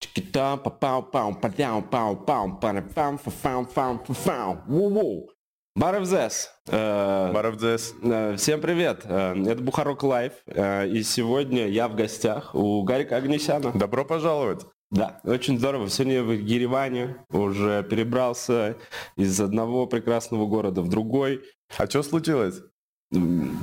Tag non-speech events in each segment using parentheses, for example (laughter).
Чикита, пау. Баровзес. Баровзес. Э, э, всем привет. Э, это Бухарок Лайф. И сегодня я в гостях у Гарика Агнесяна. Добро пожаловать. Да, очень здорово. Сегодня я в Ереване уже перебрался из одного прекрасного города в другой. А что случилось?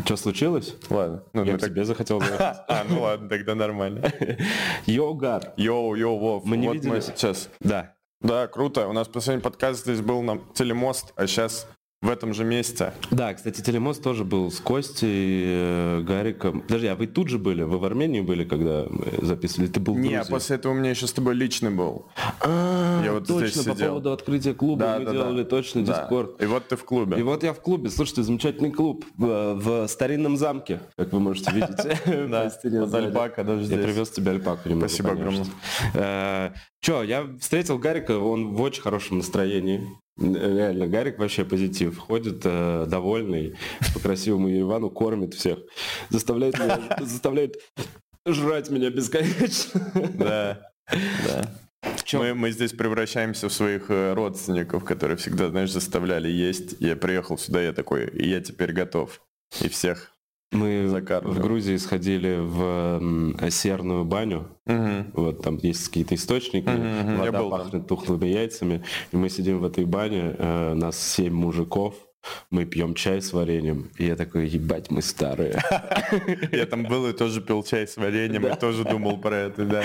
Что случилось? Ладно. Ну, я мы к так- тебе захотел. (laughs) А, ну ладно, тогда нормально. (laughs) Йоу, Гар. Йоу, йоу, Вов. Мы не вот мы виделись. сейчас. Да. Да, круто. У нас последний подкаст здесь был на телемост, а сейчас в этом же месте. Да, кстати, Телемост тоже был с Костей, э, Гариком. Подожди, а вы тут же были? Вы в Армении были, когда мы записывали? Ты был в Не, Грузии? после этого у меня еще с тобой личный был. А, Я вот точно, здесь по сидел. поводу открытия клуба Да, мы да, да. делали точно Да. Дискорд. И вот ты в клубе. И вот я в клубе. Слушайте, замечательный клуб в, в старинном замке, как вы можете видеть. (laughs) Да, сзади. альпака даже Я здесь. привез тебе альпаку немного. Спасибо конечно. Э, Че, я встретил Гарика, он в очень хорошем настроении. Реально, Гарик вообще позитив. Ходит э, довольный по красивому Еревану, кормит всех. Заставляет меня, заставляет жрать меня бесконечно. Да, да. Мы, мы здесь превращаемся в своих э, родственников, которые всегда, знаешь, заставляли есть. Я приехал сюда, я такой, и я теперь готов. И всех. Мы в Грузии сходили в серную баню. Мгм. Вот там есть какие-то источники, я вода был пахнет тухлыми яйцами, и мы сидим в этой бане, э, нас семь мужиков, мы пьем чай с вареньем, и я такой, ебать, мы старые. Я там был и тоже пил чай с вареньем, и тоже думал про это, да.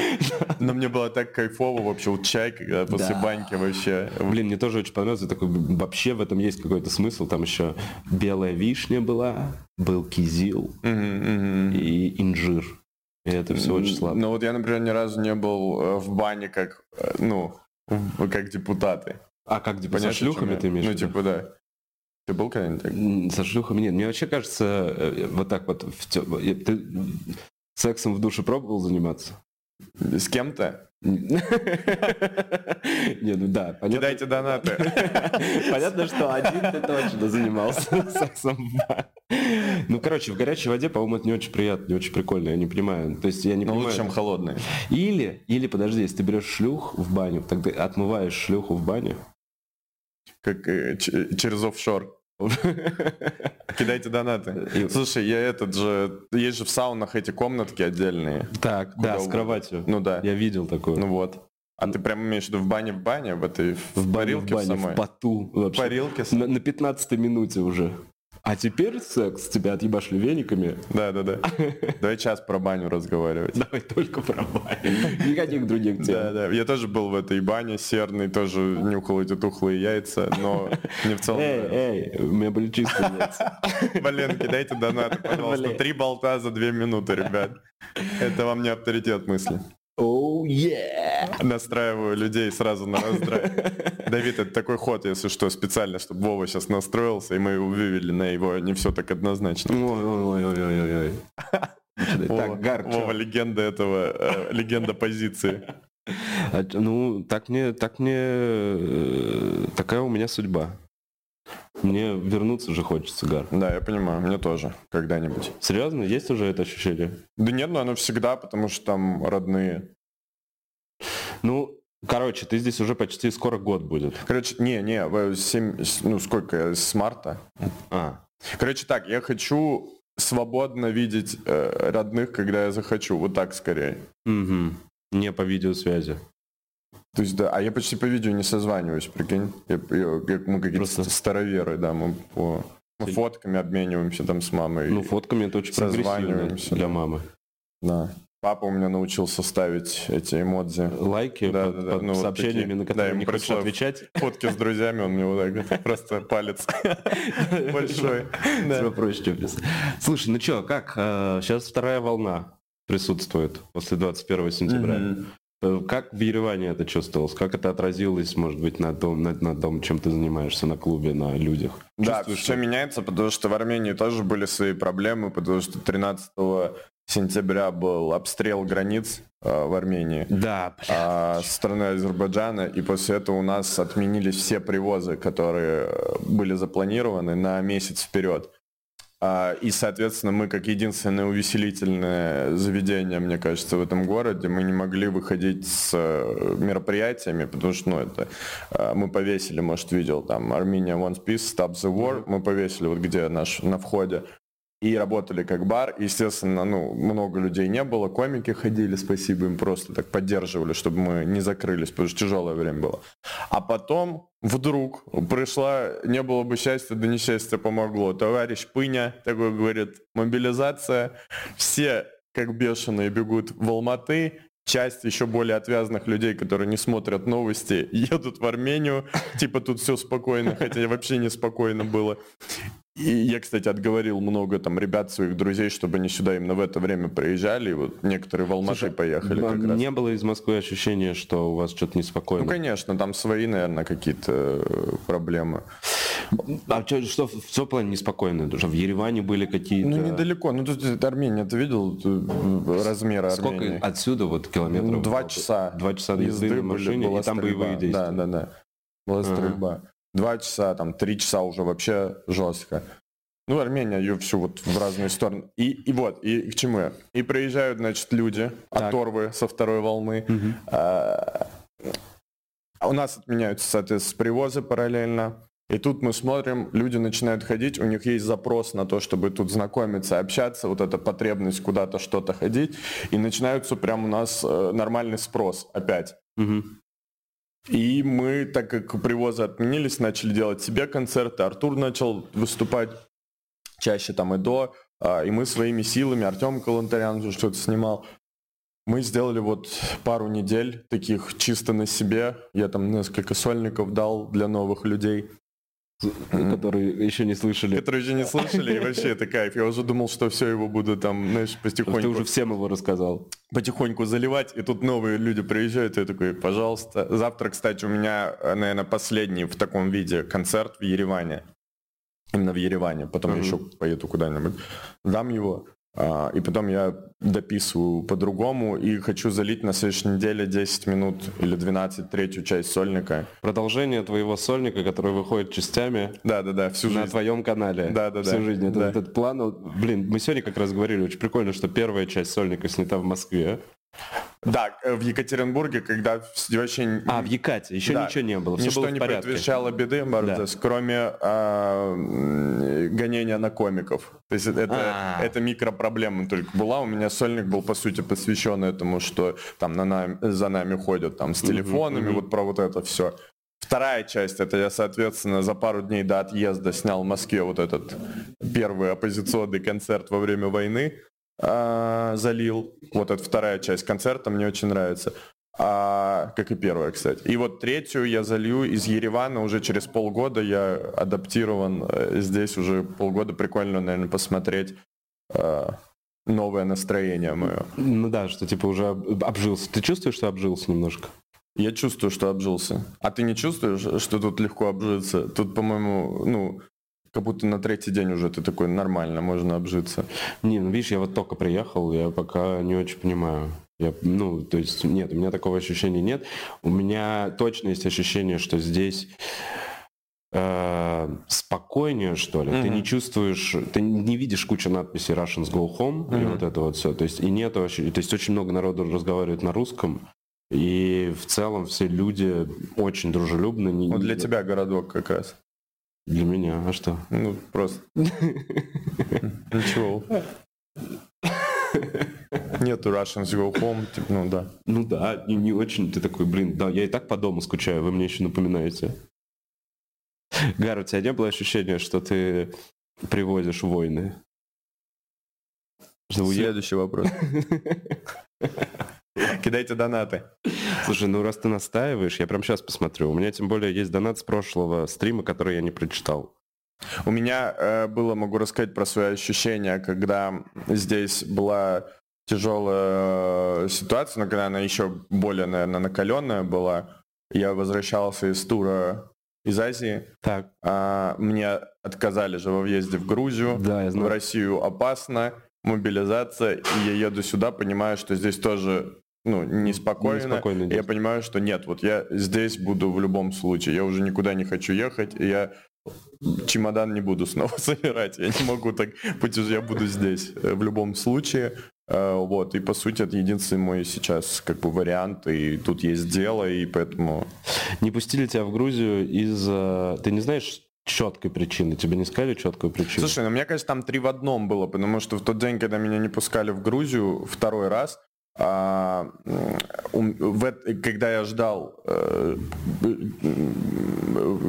Но мне было так кайфово вообще, вот чай когда после баньки вообще. Блин, мне тоже очень понравилось, такой, вообще в этом есть какой-то смысл, там еще белая вишня была, был кизил и инжир. И это все очень сладко. Ну вот я, например, ни разу не был э, в бане как, э, ну, как депутаты. А как, типа, со шлюхами ты имеешь Ну, типа, да. Ты был когда-нибудь Со шлюхами нет. Мне вообще кажется, э, вот так вот, в тё- э, ты сексом в душе пробовал заниматься? С кем-то? (laughs) Не, ну да, понятно. Кидайте донаты. (laughs) Понятно, что один ты точно занимался (laughs) сексом. Ну, короче, в горячей воде, по-моему, это не очень приятно, не очень прикольно, я не понимаю. То есть я не Ну, понимаю. лучше, чем холодные. Или, или, подожди, если ты берешь шлюх в баню, ты отмываешь шлюху в бане. Как э, ч- через офшор. (laughs) Кидайте донаты. И- Слушай, я этот же... Есть же в саунах эти комнатки отдельные. Так, да, с кроватью. Ну да. Я видел такое. Ну вот. А ты прям имеешь в виду в бане в бане, в этой в в парилке бане, самой? в поту. Вообще. парилке? с- На, на 15 минуте уже. А теперь секс, тебя отъебашили вениками. Да, да, да. Давай час про баню разговаривать. Давай только про баню. Никаких других тем. Да, да. Я тоже был в этой бане серной, тоже нюхал эти тухлые яйца, но не в целом. Эй, эй, у меня были чистые яйца. Блин, кидайте донаты, пожалуйста. Три болта за две минуты, ребят. Это вам не авторитет мысли. Yeah! Настраиваю людей сразу на раздрайв. (laughs) Давид, это такой ход, если что, специально, чтобы Вова сейчас настроился, и мы его вывели на его не все так однозначно. Ой-ой-ой-ой-ой. Так, Гар? Вова легенда этого, э, легенда позиции. А, Ну, так мне, так мне, э, такая у меня судьба. Мне вернуться же хочется, Гар. Да, я понимаю, мне тоже, когда-нибудь. Серьезно, есть уже это ощущение? Да нет, ну оно всегда, потому что там родные. Ну, короче, ты здесь уже почти скоро год будет. Короче, не, не, в- семь, с- ну сколько, я, с марта. А, Короче, так, я хочу свободно видеть э, родных, когда я захочу, вот так скорее. угу. Не по видеосвязи. То есть, да, а я почти по видео не созваниваюсь, прикинь. Я- я- как мы какие-то Просто- староверы, да, мы по мы фотками обмениваемся там с мамой. Ну, фотками это очень прогрессивно Созваниваемся, для да. мамы. Да. Папа у меня научился ставить эти эмодзи. Лайки Да, под, да, да, под ну, вот сообщениями, такие. на Да, которые ему не хочешь отвечать. (laughs) Фотки с друзьями, он мне вот так (laughs) просто палец (laughs) большой. Да. Тебе проще писать. Слушай, ну что, как? Сейчас вторая волна присутствует после 21 сентября. Э, Как в Ереване это чувствовалось? Как это отразилось, может быть, на том, на, на том, чем ты занимаешься, на клубе, на людях? Да, Чувствуешь, все что- меняется, потому что в Армении тоже были свои проблемы, потому что 13 сентября был обстрел границ э, в Армении. Да, а, со стороны Азербайджана, и после этого у нас отменились все привозы, которые э, были запланированы на месяц вперед. А, и, соответственно, мы как единственное увеселительное заведение, мне кажется, в этом городе, мы не могли выходить с э, мероприятиями, потому что, ну, это э, мы повесили, может, видел, там, Armenia One Piece, Stop the War, мы повесили вот где наш, на входе и работали как бар. Естественно, ну, много людей не было, комики ходили, спасибо им просто так поддерживали, чтобы мы не закрылись, потому что тяжелое время было. А потом вдруг пришла, не было бы счастья, да несчастье помогло. Товарищ Пыня такой говорит, мобилизация, все как бешеные бегут в Алматы, часть еще более отвязных людей, которые не смотрят новости, (laughs) едут в Армению, типа тут все спокойно, хотя вообще не спокойно было. И я, кстати, отговорил много там ребят, своих друзей, чтобы они сюда именно в это время приезжали. И вот некоторые в Алматы Слушай, поехали. Как раз. Не было из Москвы ощущения, что у вас что-то неспокойно? Ну, конечно, там свои, наверное, какие-то э, проблемы. А что, что в что плане неспокойно? Что в Ереване были какие-то... Ну, недалеко. Ну, тут Армения, ты видел э, размеры Армении? Сколько отсюда вот километров? Ну, два часа. Два часа езды на машине, и там боевые действия. Да, да, да. Была стрельба. Два часа, там, три часа уже вообще жестко. Ну, Армения, ее всю вот в разные стороны. И, и вот, и к чему я? И приезжают, значит, люди, так. оторвы со второй волны. Угу. А, у нас отменяются, соответственно, привозы параллельно. И тут мы смотрим, люди начинают ходить, у них есть запрос на то, чтобы тут знакомиться, общаться, вот эта потребность куда-то что-то ходить, и начинается прям у нас э, нормальный спрос опять. Угу. И мы, так как привозы отменились, начали делать себе концерты, Артур начал выступать чаще там и до, а, и мы своими силами, Артем Калантарян что-то снимал, мы сделали вот пару недель таких чисто на себе. Я там несколько сольников дал для новых людей. Которые еще не слышали. Которые еще не слышали, и вообще это кайф. Я уже думал, что все его буду там, знаешь, потихоньку... Ты уже всем его рассказал. Потихоньку заливать, и тут новые люди приезжают, и я такой, пожалуйста. Завтра, кстати, у меня, наверное, последний в таком виде концерт в Ереване. Именно в Ереване. Потом mm-hmm. еще поеду куда-нибудь. Дам его. А, и потом я дописываю по-другому и хочу залить на следующей неделе 10 минут или 12 третью часть сольника. Продолжение твоего сольника, который выходит частями. Да, да, да, всю жизнь. На твоем канале. Да, да, всю да. Всю жизнь. Это, да. Этот план, блин, мы сегодня как раз говорили, очень прикольно, что первая часть сольника снята в Москве. Да, э, в Екатеринбурге, когда вообще... А, в Екате, еще да, ничего не было, все Ничто было не предвещало беды, да. кроме а, гонения на комиков. То есть это, А-а-а. это микропроблема только была. У меня сольник был, по сути, посвящен этому, что там на нами, за нами ходят там с телефонами, вот про вот это все. Вторая часть, это я, соответственно, за пару дней до отъезда снял в Москве вот этот первый оппозиционный концерт во время войны а, залил. Вот эта вторая часть концерта мне очень нравится. А, как и первая, кстати. И вот третью я залью из Еревана уже через полгода. Я адаптирован э, здесь уже полгода. Прикольно, наверное, посмотреть а, новое настроение мое. Ну да, что типа уже обжился. Ты чувствуешь, что обжился немножко? Я чувствую, что обжился. А ты не чувствуешь, что тут легко обжиться? Тут, по-моему, ну, как будто на третий день уже ты такой нормально, можно обжиться. Не, ну видишь, я вот только приехал, я пока не очень понимаю. Я, ну, то есть нет, у меня такого ощущения нет. У меня точно есть ощущение, что здесь э, спокойнее, что ли. Mm-hmm. Ты не чувствуешь, ты не видишь кучу надписей Russians Go Home mm-hmm. и вот это вот все. То есть и нет то есть очень много народу разговаривает на русском. И в целом все люди очень дружелюбны. Вот для тебя городок как раз. Для меня, а что? Ну, просто. (laughs) Ничего. Нету Russians Go Home, типа, ну да. Ну да, не, не очень. Ты такой, блин, да, я и так по дому скучаю, вы мне еще напоминаете. Гар, у тебя не было ощущения, что ты привозишь войны? Следующий вопрос. (laughs) (laughs) Кидайте донаты. Слушай, ну раз ты настаиваешь, я прям сейчас посмотрю. У меня тем более есть донат с прошлого стрима, который я не прочитал. У меня э, было, могу рассказать про свои ощущения, когда здесь была тяжелая ситуация, но когда она еще более, наверное, накаленная была. Я возвращался из тура из Азии. Так. А, мне отказали же во въезде в Грузию. Да, я знаю. В Россию опасно, мобилизация, и я еду сюда, понимаю, что здесь тоже ну, неспокойно. неспокойно я понимаю, что нет, вот я здесь буду в любом случае. Я уже никуда не хочу ехать. И я чемодан не буду (laughs) снова собирать. Я не могу так путешествовать, я буду здесь э, в любом случае. Э, вот, и по сути это единственный мой сейчас как бы вариант, и тут есть дело, и поэтому... Не пустили тебя в Грузию из... Ты не знаешь, четкой причины? Тебе не сказали четкую причину? Слушай, ну мне кажется, там три в одном было, потому что в тот день, когда меня не пускали в Грузию второй раз, а, в, когда я ждал, э,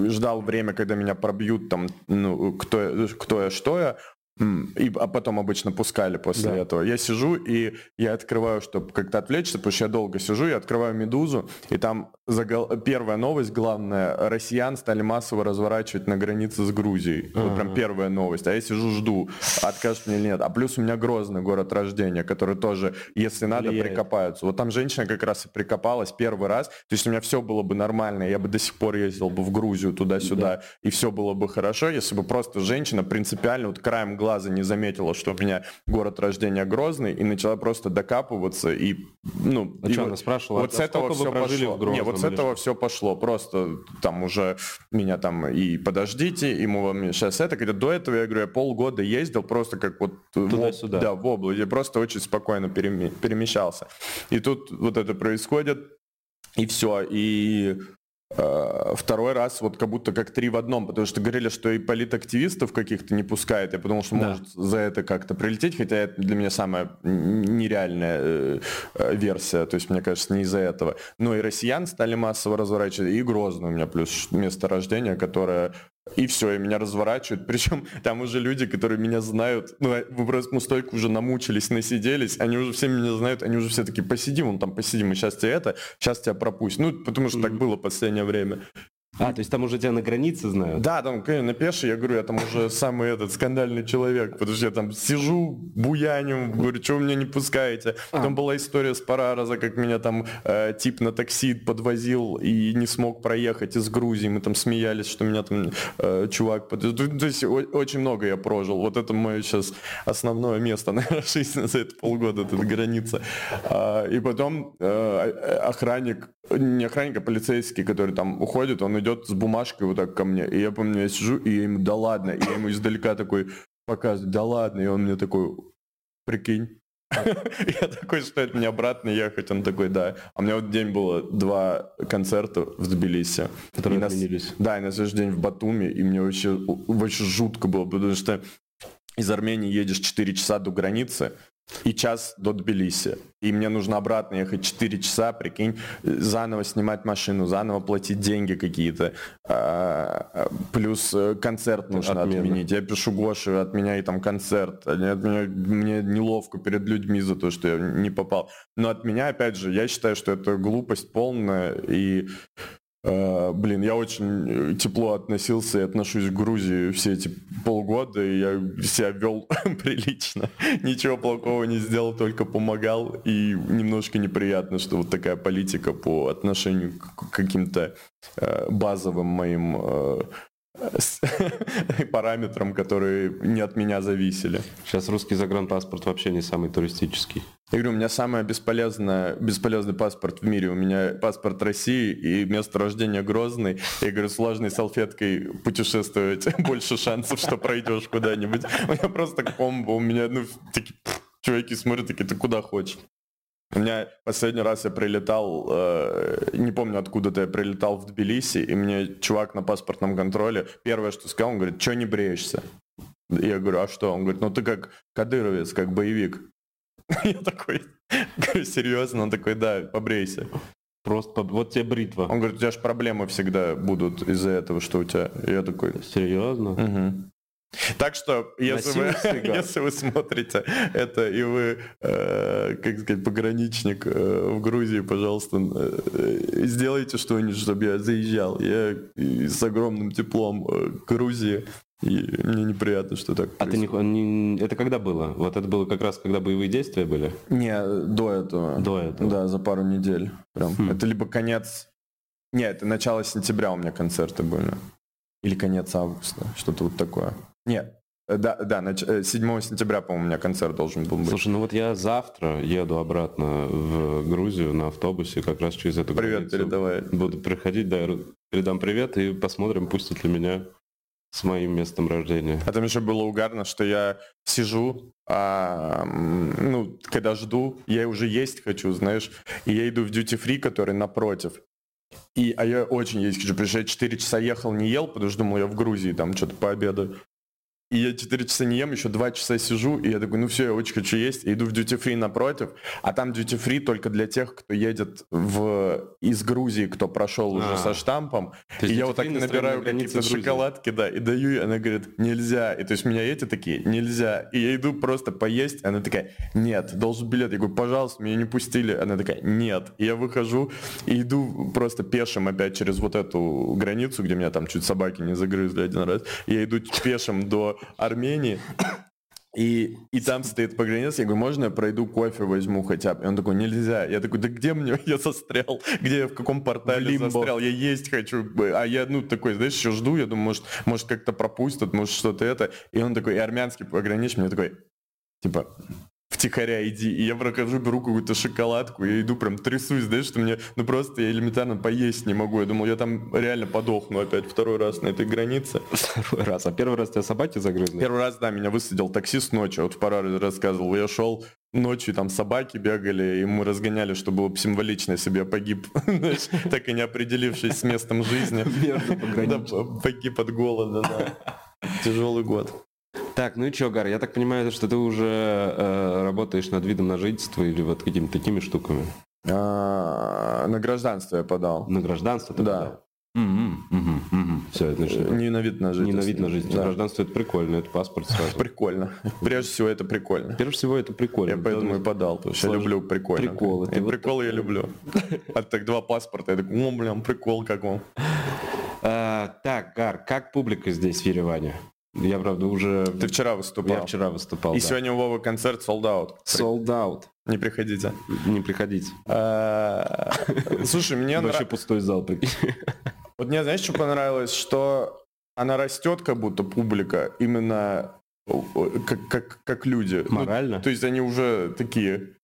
ждал время, когда меня пробьют там, ну, кто, кто я, что я, и, а потом обычно пускали после да. этого. Я сижу и я открываю, чтобы как-то отвлечься, потому что я долго сижу, я открываю «Медузу», и там загол... первая новость, главная, россиян стали массово разворачивать на границе с Грузией. Uh-huh. Вот прям первая новость. А я сижу, жду, откажут мне или нет. А плюс у меня Грозный, город рождения, который тоже, если надо, Влияет. прикопаются. Вот там женщина как раз и прикопалась первый раз. То есть у меня все было бы нормально, я бы до сих пор ездил бы в Грузию туда-сюда, да. и все было бы хорошо, если бы просто женщина принципиально вот краем глаза не заметила, что у меня город рождения Грозный, и начала просто докапываться, и, ну... А и что, вот, она спрашивала, вот а с этого все пошло. В не, вот с этого все пошло. Просто там уже меня там и подождите, и мы вам сейчас это. Когда до этого, я говорю, я полгода ездил просто как вот... Туда-сюда. Да, в область. Я просто очень спокойно перемещался. И тут вот это происходит, и все. И второй раз вот как будто как три в одном, потому что говорили, что и политактивистов каких-то не пускает. Я подумал, что да. может за это как-то прилететь, хотя это для меня самая нереальная э, э, версия, то есть мне кажется, не из-за этого. Но и россиян стали массово разворачивать, и Грозный у меня плюс место рождения, которое и все, и меня разворачивают. (laughs) Причем там уже люди, которые меня знают, ну, вы просто мы столько уже намучились, насиделись, они уже все меня знают, они уже все таки посидим, он там посидим, и сейчас тебе это, сейчас тебя пропустим. Ну, потому что mm-hmm. так было последнее время. А, то есть там уже тебя на границе знают? Да, там, конечно, на пеше, я говорю, я там уже самый этот скандальный человек, потому что я там сижу, буяню, говорю, что вы меня не пускаете. А. Там была история с Парараза, как меня там э, тип на такси подвозил и не смог проехать из Грузии. Мы там смеялись, что меня там э, чувак... Под... То есть о- очень много я прожил. Вот это мое сейчас основное место, (laughs) наверное, жизни за это полгода, эта граница. А, и потом э, охранник, не охранник, а полицейский, который там уходит, он идет с бумажкой вот так ко мне. И я помню, я сижу, и я ему, да ладно. И я ему издалека такой показываю, да ладно. И он мне такой, прикинь. (laughs) Я такой, что это мне обратно ехать? Он такой, да. А у меня вот день было два концерта в Тбилиси. Которые отменились. Да, и на следующий день в Батуми, и мне вообще, вообще жутко было, потому что из Армении едешь 4 часа до границы, и час до Тбилиси. И мне нужно обратно ехать 4 часа, прикинь, заново снимать машину, заново платить деньги какие-то. А, плюс э, концерт нужно Отмена. отменить. Я пишу Гоше, отменяй там концерт. Они мне неловко перед людьми за то, что я не попал. Но от меня, опять же, я считаю, что это глупость полная. И блин, я очень э, тепло относился и отношусь к Грузии все эти полгода, и я себя вел (laughs) прилично. Ничего плохого не сделал, только помогал. И немножко неприятно, что вот такая политика по отношению к каким-то э, базовым моим (laughs) параметрам, которые не от меня зависели. Сейчас русский загранпаспорт вообще не самый туристический. Я говорю, у меня самый бесполезный, бесполезный паспорт в мире. У меня паспорт России и место рождения Грозный. Я говорю, с влажной салфеткой путешествовать (laughs) больше шансов, что пройдешь куда-нибудь. У меня просто комбо. У меня, ну, такие чуваки смотрят, такие, ты куда хочешь? У меня последний раз я прилетал, э, не помню откуда-то я прилетал в Тбилиси, и мне чувак на паспортном контроле первое, что сказал, он говорит, что не бреешься? Я говорю, а что? Он говорит, ну ты как кадыровец, как боевик. (laughs) Я такой, серьезно? Он такой, да, побрейся. Просто, вот тебе бритва. Он говорит, у тебя же проблемы всегда будут из-за этого, что у тебя... Я такой... Серьезно? Угу. Так что, если вы, если вы смотрите это и вы, э, как сказать, пограничник э, в Грузии, пожалуйста, э, сделайте что-нибудь, чтобы я заезжал. Я с огромным теплом э, к Грузии. И мне неприятно, что так. А происходит. ты не, не... Это когда было? Вот это было как раз, когда боевые действия были? Не, до этого. До этого. Да, за пару недель. Прям. Хм. Это либо конец. Нет, это начало сентября у меня концерты были. Или конец августа, что-то вот такое. Нет, э, да, да, 7 э, сентября, по-моему, у меня концерт должен был быть. Слушай, ну вот я завтра еду обратно в Грузию на автобусе, как раз через эту Привет, границу. передавай. Буду приходить, да, передам привет и посмотрим, пустят ли меня с моим местом рождения. А там еще было угарно, что я сижу, а, ну, когда жду, я уже есть хочу, знаешь, и я иду в duty free, который напротив. И, а я очень есть хочу, потому что я 4 часа ехал, не ел, потому что думал, я в Грузии там что-то пообедаю. И я 4 часа не ем, еще 2 часа сижу, и я такой, ну все, я очень хочу есть. И иду в duty free напротив, а там duty free только для тех, кто едет в, из Грузии, кто прошел уже А. со штампом. И я вот так набираю какие-то шоколадки, да, и даю ей, она говорит, нельзя. И то есть меня эти такие, нельзя. И я иду просто поесть, она такая, нет, должен билет. Я говорю, пожалуйста, меня не пустили. Она такая, нет. И я выхожу и иду просто пешим опять через вот эту границу, где меня там чуть собаки не загрызли один раз. И я иду пешим до Армении. И, и там стоит по границе, я говорю, можно я пройду кофе возьму хотя бы? И он такой, нельзя. Я такой, да где мне, (laughs) я застрял? Где я, в каком портале В лимбо. застрял? Я есть хочу. А я, ну, такой, знаешь, еще жду, я думаю, может, может как-то пропустят, может, что-то это. И он такой, и армянский пограничник, мне такой, типа, втихаря иди. И я прохожу, беру какую-то шоколадку, я иду прям трясусь, знаешь, что мне, ну просто я элементарно поесть не могу. Я думал, я там реально подохну опять второй раз на этой границе. (laughs) Второй раз. А первый раз тебя собаки загрызли? Первый раз, да, меня высадил таксист ночью, вот в параре рассказывал. Я шел ночью, там собаки бегали, и мы разгоняли, чтобы было бы символично, если бы я погиб, (laughs) так и не определившись с местом жизни. Погиб от голода, да. (laughs) Тяжелый год. Так, ну и чё, Гар, я так понимаю, что ты уже э, работаешь над видом на жительство или вот какими-то такими штуками? А, На гражданство я подал. На гражданство ты Да. Все, это значит, Не на вид на не жительство. на вид на жительство. Да. Гражданство это прикольно, это паспорт сразу. (laughs) Прикольно. Прежде всего, это прикольно. Прежде всего, это прикольно. Я поэтому и подал, потому что я люблю прикольно. Приколы. И вот приколы я люблю. (laughs) А так два паспорта, я такой, о, блин, прикол как вам. А, так, Гар, как публика здесь в Ереване? Я, правда, уже... Ты вчера Я выступал. вчера выступал, И да. сегодня у Вовы концерт sold out. Sold out. Не приходите. Не приходите. А, Слушай, мне Вообще пустой зал. Вот мне, знаешь, что понравилось? Что она растет, как будто публика, именно о, как, как, как люди. Ну, Морально? То есть они уже такие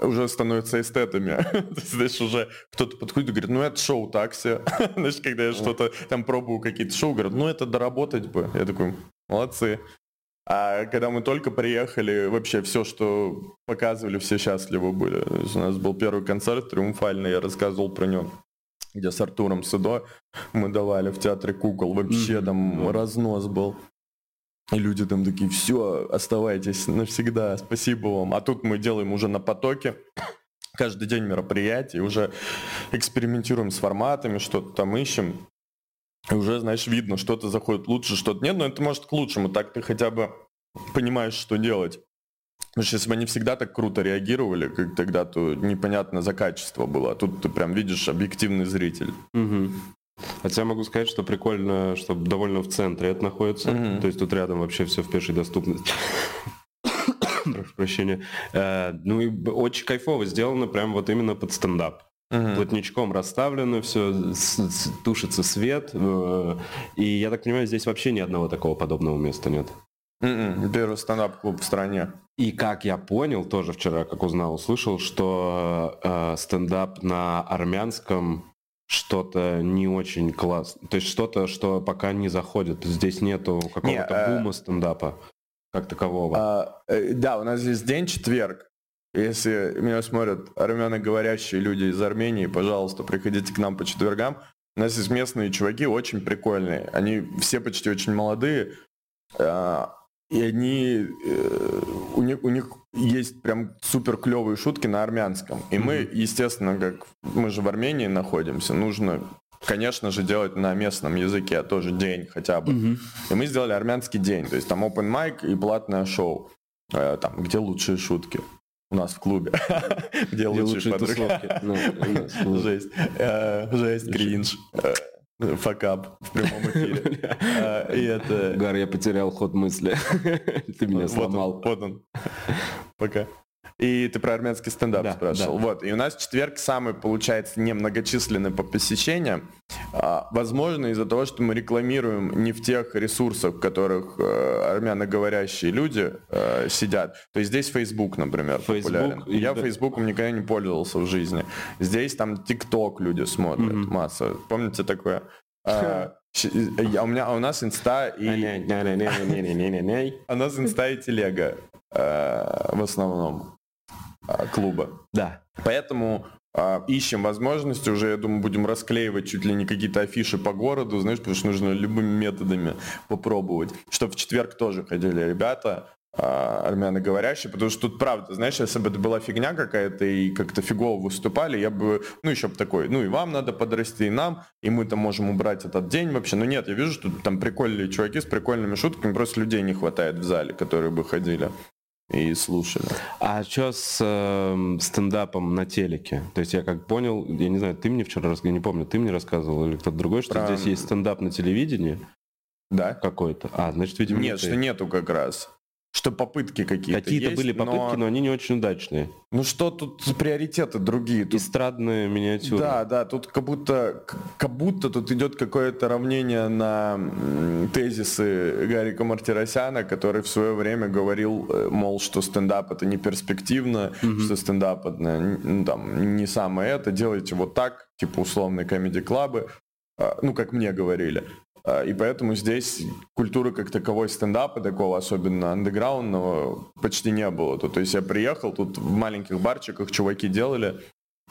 уже становятся эстетами. (laughs) Знаешь, уже кто-то подходит и говорит, ну это шоу такси. (laughs) Знаешь, когда я что-то там пробую какие-то шоу, говорят, ну это доработать бы. Я такой, молодцы. А когда мы только приехали, вообще все, что показывали, все счастливы были. У нас был первый концерт триумфальный, я рассказывал про него, где с Артуром Судо мы давали в театре кукол. Вообще Мгм. там разнос был. И люди там такие, все, оставайтесь навсегда, спасибо вам. А тут мы делаем уже на потоке. Каждый день мероприятий, уже экспериментируем с форматами, что-то там ищем. И уже, знаешь, видно, что-то заходит лучше, что-то нет, но это может к лучшему. Так ты хотя бы понимаешь, что делать. Потому что если бы они всегда так круто реагировали, как тогда, то непонятно за качество было. А тут ты прям видишь объективный зритель. Мгм. Хотя могу сказать, что прикольно, что довольно в центре это находится. Мгм. То есть тут рядом вообще все в пешей доступности. (coughs) Прошу прощения. Э, Ну и очень кайфово сделано, прям вот именно под стендап. Мгм. Плотничком расставлено, все, тушится свет. э, И я так понимаю, здесь вообще ни одного такого подобного места нет. Мгм. Первый стендап-клуб в стране. И как я понял, тоже вчера, как узнал, услышал, что э, стендап на армянском что-то не очень классно. То есть что-то, что пока не заходит. Здесь нету какого-то Не, э, бума стендапа как такового. А, э, да, у нас здесь день четверг. Если меня смотрят армяноговорящие люди из Армении, пожалуйста, приходите к нам по четвергам. У нас есть местные чуваки, очень прикольные. Они все почти очень молодые. а, И они, э, у них, у них есть прям супер клевые шутки на армянском. И мы, естественно, как мы же в Армении находимся, нужно, конечно же, делать на местном языке тоже день хотя бы. Мгм. И мы сделали армянский день, то есть там open mic и платное шоу. Э, Там, где лучшие шутки? У нас в клубе. (laughs) Где лучшие подруги? Ну, клуб. (laughs) Жесть. Э, Жесть, кринж. Факап в прямом эфире. (laughs) Э, И это... Гар, я потерял ход мысли. (laughs) Ты меня сломал. Вот он. Пока. И ты про армянский стендап Да, спрашивал. Вот. И у нас четверг самый, получается, немногочисленный по посещениям. А, возможно, из-за того, что мы рекламируем не в тех ресурсах, в которых э, армяноговорящие люди э, сидят. То есть здесь Facebook, например, Facebook популярен. и- Я Фейсбуком никогда не пользовался в жизни. Здесь там ТикТок люди смотрят, Мгм. масса. Помните такое? А, а у меня, а у нас инста и... (laughs) У нас инста и телега э, в основном э, клуба. Да. Поэтому а, ищем возможности, уже, я думаю, будем расклеивать чуть ли не какие-то афиши по городу, знаешь, потому что нужно любыми методами попробовать. Чтобы в четверг тоже ходили ребята, а, армяны говорящие, потому что тут правда, знаешь, если бы это была фигня какая-то и как-то фигово выступали, я бы, ну, еще бы такой, ну, и вам надо подрасти, и нам, и мы там можем убрать этот день вообще. Но нет, я вижу, что там прикольные чуваки с прикольными шутками, просто людей не хватает в зале, которые бы ходили и слушали. А что с эм, стендапом на телеке? То есть я как понял, я не знаю, ты мне вчера я не помню, ты мне рассказывал или кто-то другой, что Про- здесь есть стендап на телевидении Да? какой-то. А, значит, видимо, Нет, ты. что нету как раз. Что попытки какие-то Какие-то были попытки, но... они не очень удачные. Ну что тут приоритеты другие? Тут Эстрадные миниатюры. Да, да, тут как будто, как будто тут идет какое-то равнение на тезисы Гарика Мартиросяна, который в свое время говорил, э, мол, что стендап это не перспективно, что стендап ну, там, не самое это, делайте вот так, типа условные комедий-клабы, А, ну, как мне говорили. А, И поэтому здесь культуры как таковой стендапа, такого особенно андеграундного, почти не было. То, то есть я приехал, тут в маленьких барчиках чуваки делали,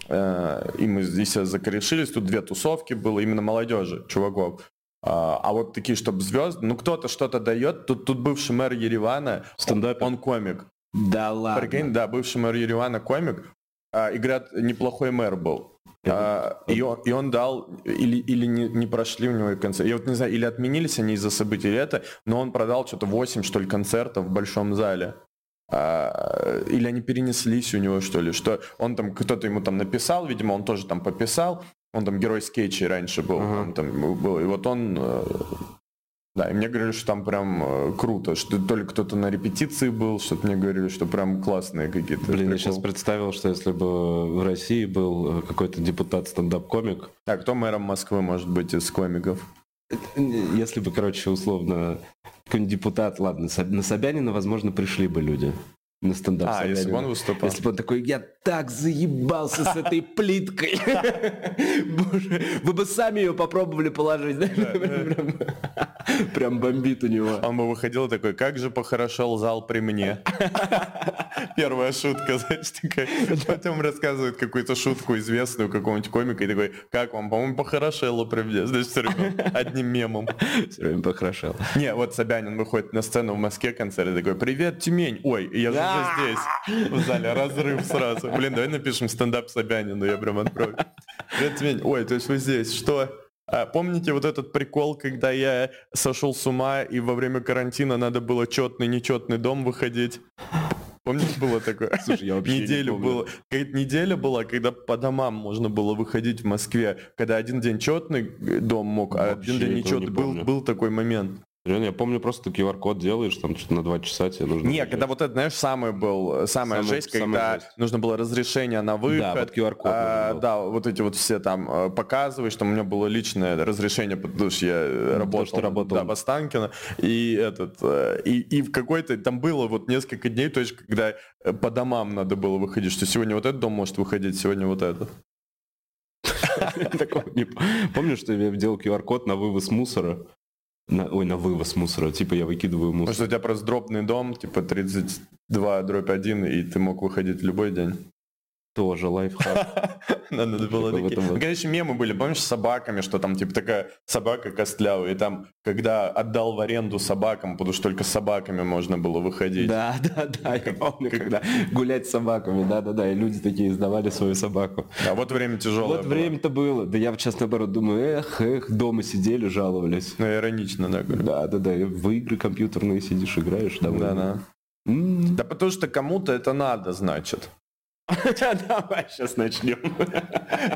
Э, и мы здесь закорешились, тут две тусовки было, именно молодежи, чуваков. А, а вот такие, чтобы звезды, ну кто-то что-то дает, тут, тут бывший мэр Еревана, Стендапер? он комик. Да ладно. Прикинь, да, бывший мэр Еревана комик, а, и говорят, неплохой мэр был. А, и, он, и он дал, или, или не, не прошли у него концерты. Я вот не знаю, или отменились они из-за событий, или это, но он продал что-то 8, что ли, концертов в большом зале. А, или они перенеслись у него, что ли, что он там, кто-то ему там написал, видимо, он тоже там пописал, он там герой скетчей раньше был, Ага. он там был, и вот он, э, да, и мне говорили, что там прям э, круто, что то ли кто-то на репетиции был, что-то мне говорили, что прям классные какие-то. Блин, я приколы. сейчас представил, что если бы в России был э, какой-то депутат стендап-комик, А кто мэром Москвы может быть из комиков? если бы, короче, условно, какой-нибудь депутат, ладно, на Собянина, возможно, пришли бы люди на стендап А, если бы он выступал. Если бы он такой, я так заебался с этой плиткой. (laughs) Боже, вы бы сами ее попробовали положить. (laughs) Прям бомбит у него. Он бы выходил такой, как же похорошел зал при мне. (laughs) Первая шутка, знаешь, такая. Потом рассказывает какую-то шутку известную какого-нибудь комика и такой, как вам, по-моему, похорошело при мне. Знаешь, всё время одним мемом. Все время похорошел. Не, вот Собянин выходит на сцену в Москве концерт и такой, привет, Тюмень. Ой, я же уже здесь. В зале разрыв сразу. Блин, давай напишем стендап Собянину, я прям отправлю. Привет. Ой, то есть вы здесь, что? А помните вот этот прикол, когда я сошел с ума и во время карантина надо было четный, нечетный дом выходить? Помнишь, было такое? Слушай, я вообще не Неделю помню. было. Какая-то неделя была, когда по домам можно было выходить в Москве, когда один день четный дом мог, а Вообще один день этого не нечетный. Был, был такой момент. Реально, я помню, просто ты QR-код делаешь, там что-то на два часа тебе нужно... Не, когда вот это, знаешь, самый был, самая Самый- жесть, самая когда жесть. нужно было разрешение на выход. Да, вот QR-код а. Да, вот эти вот все там э, показываешь, там у меня было личное разрешение, потому что я работал, что работал. да, в Останкино, и этот, э, и, и в какой-то, там было вот несколько дней, то есть, когда э, по домам надо было выходить, что сегодня вот этот дом может выходить, сегодня вот этот. (laughs) Такого не п- Помню, что я делал QR-код на вывоз мусора. На- ой, на вывоз мусора. Типа я выкидываю Потому мусор. что у тебя просто дропный дом, типа 32 дробь 1, и ты мог выходить любой день. Тоже лайфхак. (laughs) Надо было Типа такие. Ну, конечно, мемы были, помнишь, с собаками, что там, типа, такая собака костлявая, и там, когда отдал в аренду собакам, потому что только с собаками можно было выходить. Да, (laughs) да, да, я помню, когда гулять с собаками, да-да-да, и люди такие сдавали свою собаку. А вот время тяжелое Вот время-то было. Да я сейчас наоборот думаю, эх, эх, дома сидели, жаловались. Ну, иронично, да. Да, да, да, в игры компьютерные сидишь, играешь, Да, да. Да потому что кому-то это надо, значит. Давай сейчас начнем.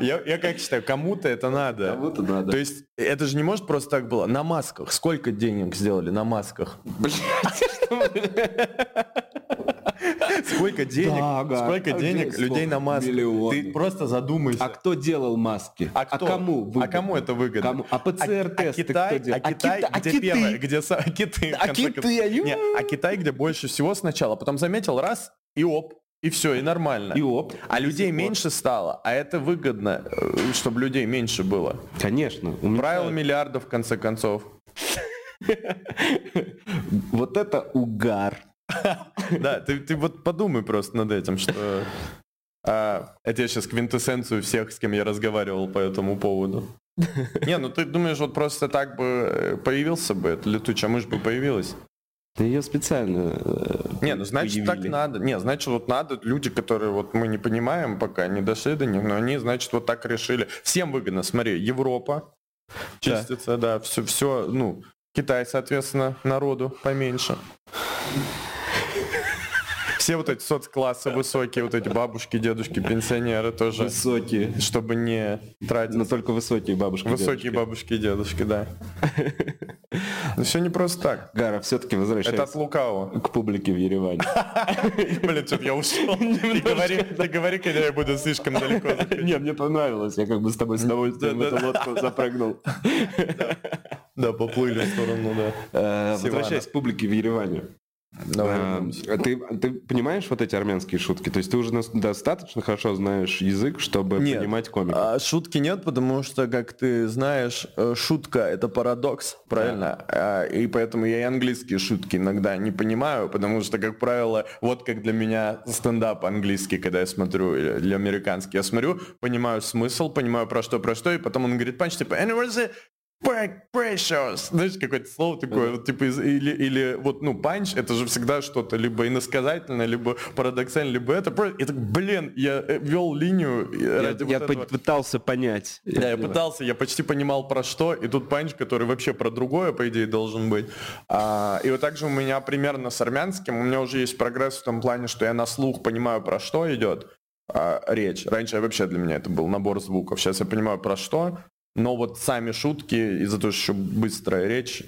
(laughs) Я, я как считаю, кому-то это надо. Кому-то надо. То есть это же не может просто так было. На масках. Сколько денег сделали на масках? (laughs) Сколько денег? Да, ага. Сколько денег Сколько? людей на масках? Миллионы. Ты просто задумайся. А кто делал маски? А кто? кому? А выгодно? кому это выгодно? Кому? А ПЦР-тесты а Китай, кто делал? а Китай, кита- а где киты? первое, где киты, А киты, Не, а Китай, где больше всего сначала, потом заметил раз и оп, и все, и нормально. И оп. А людей меньше стало, а это выгодно, э, чтобы людей меньше было. Конечно. Правило миллиардов, в конце концов. (laughs) Вот это угар. (laughs) Да, ты, ты вот подумай просто над этим, что... А, это я сейчас квинтэссенцию всех, с кем я разговаривал по этому поводу. (laughs) Не, ну ты думаешь, вот просто так бы э, появился бы, эта летучая мышь бы появилась? Да ее специально э, Не, ну значит так надо. Не, значит вот надо, люди, которые вот мы не понимаем пока, не дошли до них, но они, значит, вот так решили. Всем выгодно, смотри, Европа чистится, да, да все, все, ну, Китай, соответственно, народу поменьше. Все вот эти соцклассы высокие, вот эти бабушки, дедушки, пенсионеры тоже. Высокие. Чтобы не тратить. Но только высокие бабушки. Высокие дедушки. бабушки и дедушки, да. (laughs) Но все не просто так. Гара, все-таки возвращается. Это от лукавого. К публике в Ереване. (laughs) Блин, что-то я ушел. (laughs) Ты говори, когда я буду слишком далеко. Не, мне понравилось. Я как бы с тобой с удовольствием эту лодку запрыгнул. Да, поплыли в сторону, да. Э, возвращаясь к публике в Ереване. Давай а, ты, ты понимаешь вот эти армянские шутки? То есть ты уже достаточно хорошо знаешь язык, чтобы нет, понимать комик? А, шутки нет, потому что, как ты знаешь, э, шутка это парадокс, правильно? Да. А, и поэтому я и английские шутки иногда не понимаю, потому что, как правило, вот как для меня стендап английский, когда я смотрю, или американский, я смотрю, понимаю смысл, понимаю про что, про что, и потом он говорит панч, типа, and precious. Знаешь, какое-то слово такое, вот, типа, или, или вот, ну, панч, это же всегда что-то либо иносказательное, либо парадоксальное, либо это. И так, блин, я э, вел линию я, ради я вот этого. пытался понять. Да, я, я пытался, я почти понимал про что, и тут панч, который вообще про другое, по идее, должен быть. А, и вот также у меня примерно с армянским, у меня уже есть прогресс в том плане, что я на слух понимаю, про что идет а, речь. Раньше вообще для меня это был набор звуков. Сейчас я понимаю, про что, но вот сами шутки, из-за того, что быстрая речь,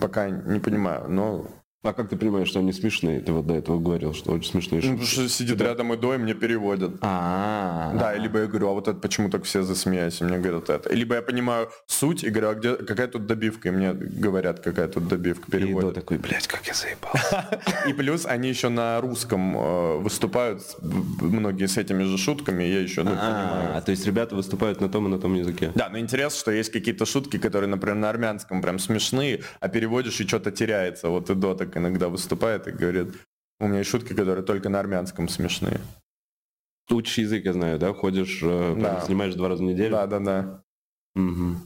пока не понимаю. Но а как ты понимаешь, что они смешные? Ты вот до этого говорил, что очень смешные шутки. Ну, потому что сидит да. рядом и до, и мне переводят. А, Да, либо я говорю, а вот это почему так все засмеялись, и мне говорят это. Либо я понимаю суть и говорю, а где, какая тут добивка? И мне говорят, какая тут добивка, переводят. И до такой, блядь, как я заебал. (laughs) И плюс они еще на русском э, выступают, многие с этими же шутками, я еще, ну, понимаю. А, то есть ребята выступают на том и на том языке. Да, но интересно, что есть какие-то шутки, которые, например, на армянском прям смешные, а переводишь и что-то теряется. Вот и до иногда выступает и говорит, у меня есть шутки, которые только на армянском смешные. Учишь язык, я знаю, да? Ходишь, э, да. снимаешь два раза в неделю? Да, да, да. Угу.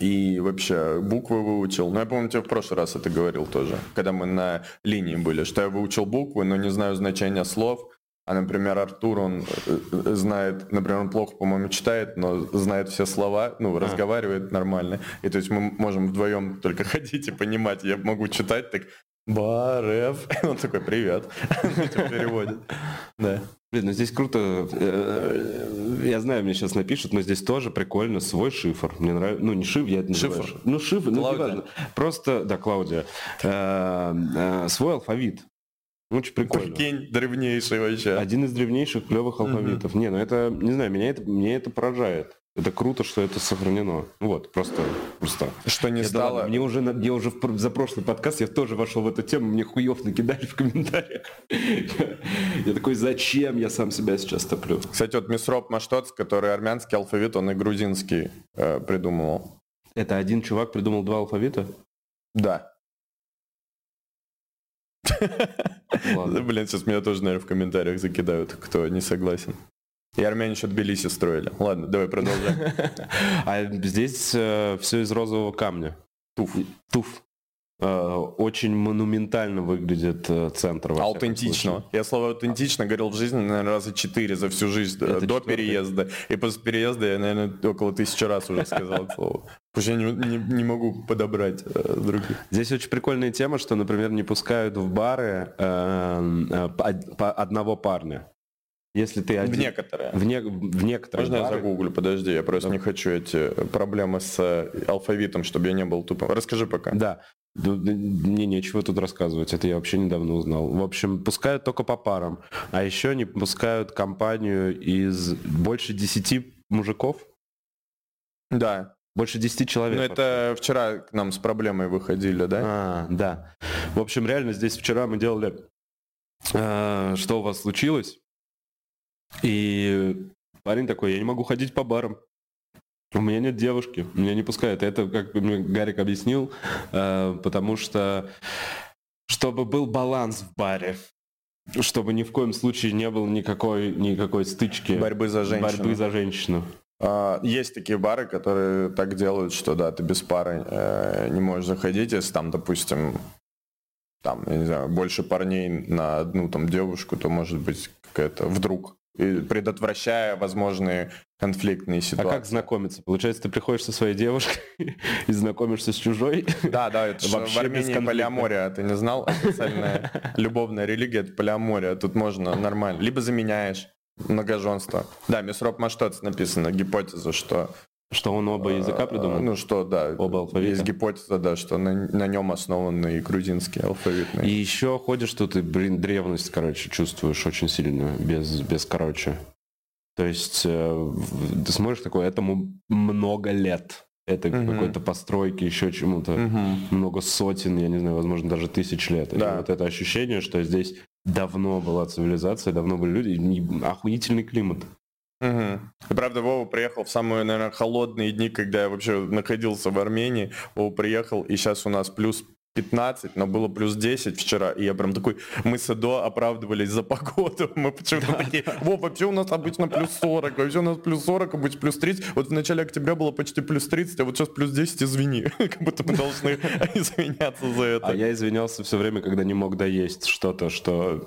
И вообще буквы выучил. Ну, я помню, тебе в прошлый раз это говорил тоже, когда мы на линии были, что я выучил буквы, но не знаю значения слов. А, например, Артур, он э, э, знает, например, он плохо, по-моему, читает, но знает все слова, ну, а. разговаривает нормально. И то есть мы можем вдвоем только (laughs) ходить и понимать. Я могу читать так, Барев. (laughs) Он такой, привет. Переводит. Да. Блин, ну здесь круто. Э, я знаю, мне сейчас напишут, но здесь тоже прикольно свой шифр. Мне нравится. Ну, не шифр, я это называю. Шифр. Ну, шифр, ну, не важно. Просто, да, Клаудия. Свой алфавит. Очень прикольно. Прикинь, древнейший вообще. Один из древнейших клевых алфавитов. Не, ну это, не знаю, меня это, мне это поражает. Это круто, что это сохранено. Вот, просто, просто. Что не я стало... Да мне уже, мне уже в, за прошлый подкаст я тоже вошел в эту тему, мне хуев накидали (laughs) в комментариях. Я такой, зачем я сам себя сейчас топлю? Кстати, вот Мисроп Маштоц, который армянский алфавит, он и грузинский э, придумывал. Это один чувак придумал два алфавита? Да. (laughs) Блин, сейчас меня тоже, наверное, в комментариях закидают, кто не согласен. И армяне еще Тбилиси строили. Ладно, давай продолжаем. (laughs) А здесь э, все из розового камня. Туф. Туф. Э, очень монументально выглядит э, центр. Аутентично. Я слово аутентично говорил в жизни, наверное, раза четыре за всю жизнь Это до четвертый? переезда. И после переезда я, наверное, около тысячи раз уже сказал слово. Потому что я не, не, не могу подобрать э, других. Здесь очень прикольная тема, что, например, не пускают в бары э, э, одного парня. Если ты один... В некоторые. В, не... в некоторые Можно бары... я загуглю? Подожди, я просто да. не хочу эти проблемы с алфавитом, чтобы я не был тупым. Расскажи пока. Да. Мне нечего тут рассказывать, это я вообще недавно узнал. В общем, пускают только по парам. А еще они пускают компанию из больше 10 мужиков. Да. Больше 10 человек. Ну, это вчера к нам с проблемой выходили, да? А, да. В общем, реально здесь вчера мы делали э, что у вас случилось. И парень такой, я не могу ходить по барам. У меня нет девушки, меня не пускают. Это, как мне Гарик объяснил, э, потому что чтобы был баланс в баре, чтобы ни в коем случае не было никакой, никакой стычки. Борьбы за женщину. Борьбы за женщину. А, есть такие бары, которые так делают, что да, ты без пары э, не можешь заходить, если там, допустим, там, я не знаю, больше парней на одну там девушку, то может быть какая-то вдруг предотвращая возможные конфликтные ситуации. А как знакомиться? Получается, ты приходишь со своей девушкой (laughs) и знакомишься с чужой? Да, да, это Вообще в Армении полиамория, ты не знал? Официальная (laughs) любовная религия – это полиамория, тут можно нормально. Либо заменяешь многоженство. Да, Месроп Маштоц написано, гипотеза, что что он оба языка придумал? Ну что, да. Оба алфавита. Есть гипотеза, да, что на, на нем основан и грузинский алфавитный. И еще ходишь тут и, блин, древность, короче, чувствуешь очень сильно, без, без короче. То есть э, ты смотришь такое, этому много лет. Это угу. какой-то постройки, еще чему-то. Угу. Много сотен, я не знаю, возможно, даже тысяч лет. Да. И вот это ощущение, что здесь давно была цивилизация, давно были люди, и охуительный климат. Угу. Правда, Вова приехал в самые, наверное, холодные дни, когда я вообще находился в Армении. Вова приехал, и сейчас у нас плюс 15, но было плюс 10 вчера, и я прям такой, мы с Эдо оправдывались за погоду, (laughs) мы почему-то да, такие, во, вообще у нас обычно плюс 40, вообще у нас плюс 40, а будет плюс 30, вот в начале октября было почти плюс 30, а вот сейчас плюс 10, извини, (laughs) как будто мы должны (laughs) извиняться за это. А я извинялся все время, когда не мог доесть что-то, что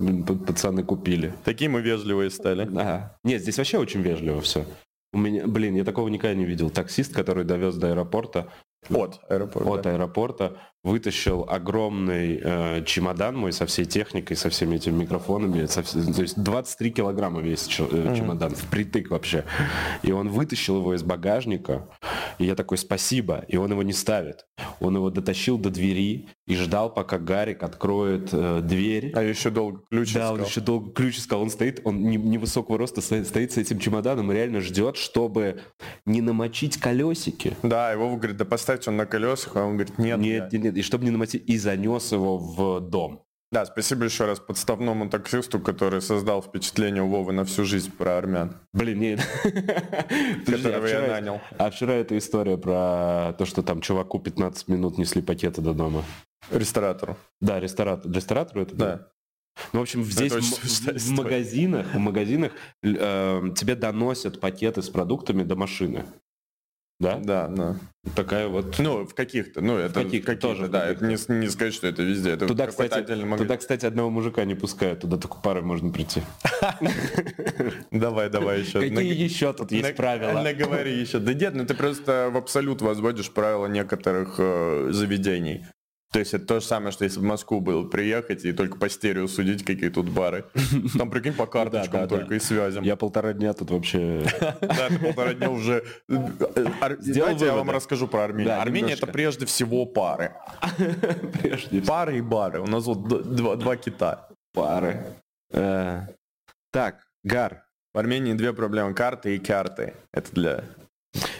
пацаны купили. Такие мы вежливые стали. Ага. Нет, здесь вообще очень вежливо все. У меня, блин, я такого никогда не видел. Таксист, который довез до аэропорта, от аэропорта. От аэропорта вытащил огромный э, чемодан мой со всей техникой, со всеми этими микрофонами. Со, то есть 23 килограмма весь ч, э, чемодан, впритык вообще. И он вытащил его из багажника. И я такой, спасибо. И он его не ставит. Он его дотащил до двери и ждал, пока Гарик откроет э, дверь. А еще долго ключ Да, искал. он еще долго ключ искал. Он стоит, он не, невысокого роста стоит, стоит с этим чемоданом и реально ждет, чтобы не намочить колесики. Да, его говорит, да поставьте он на колесах, а он говорит, нет. Нет, нет, нет. И чтобы не намочить, и занес его в дом. Да, спасибо еще раз подставному таксисту, который создал впечатление у Вовы на всю жизнь про армян. Блин, нет. (laughs) Которого я нанял. А вчера эта история про то, что там чуваку 15 минут несли пакеты до дома. Ресторатору. Да, ресторатор. Ресторатору это? Да. Ну, в общем, здесь в, в магазинах, в магазинах э, тебе доносят пакеты с продуктами до машины. Да? Да, да. Такая вот... Ну, в каких-то, ну, это каких каких тоже, да, это не, не сказать, что это везде. Это туда, кстати, туда, кстати, одного мужика не пускают, туда только пары можно прийти. (laughs) Давай, давай еще. Какие еще тут есть правила? Наговори еще. Да нет, ну ты просто в абсолют возводишь правила некоторых э, заведений. То есть это то же самое, что если в Москву было приехать и только по стерео судить, какие тут бары. (laughs) Там, прикинь, по карточкам только и связям. Я полтора дня тут вообще... (laughs) Да, полтора дня уже... Давайте я вам расскажу про Армению. Армения это прежде всего пары. (laughs) Пары и бары. У нас вот два кита. Пары. Э, так, Гар. В Армении две проблемы. Карты и карты. Это для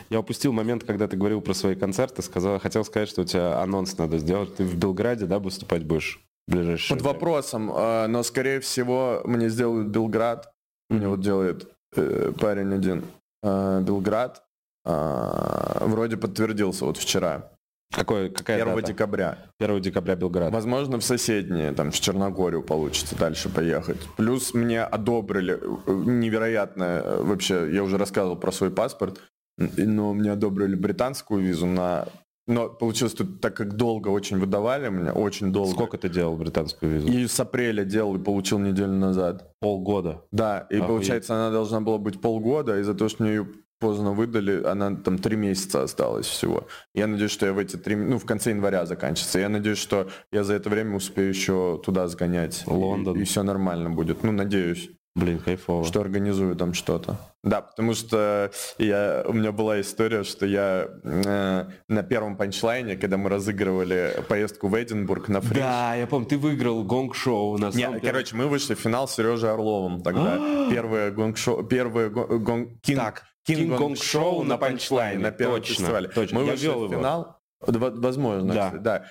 я упустил момент, когда ты говорил про свои концерты, сказал, хотел сказать, что у тебя анонс надо сделать. Ты в Белграде, да, выступать будешь? Ближайшее Под вопросом, а, но скорее всего мне сделают Белград. Мне вот делает э, парень один. А, Белград. Вроде подтвердился вот вчера. Какой, какая 1 дата? декабря. 1 декабря Белград. Возможно, в соседние, там, в Черногорию получится дальше поехать. Плюс мне одобрили э, невероятно, э, вообще, я уже рассказывал про свой паспорт, но мне одобрили британскую визу на... Но получилось тут, так как долго очень выдавали мне, очень долго. Сколько ты делал британскую визу? И с апреля делал и получил неделю назад. Полгода? Да, и Охуеть. получается она должна была быть полгода, из-за того, что мне ее поздно выдали, она там три месяца осталась всего. Я надеюсь, что я в эти три, ну, в конце января заканчивается. Я надеюсь, что я за это время успею еще туда сгонять. Лондон. И, и все нормально будет. Ну, надеюсь. Блин, кайфово. Что организую там что-то. Да, потому что я, у меня была история, что я э, на первом панчлайне, когда мы разыгрывали поездку в Эдинбург на Fringe. Да, я помню, ты выиграл гонг-шоу на самом Нет, короче, мы вышли в финал с Сережей Орловым тогда. первое гонг-шоу, первое гонг... Кинг, так, Кинг Гонг-шоу на панчлайне. На первом точно, фестивале. Точно. Мы я вышли в финал. Его. Возможно, да. Кстати, да.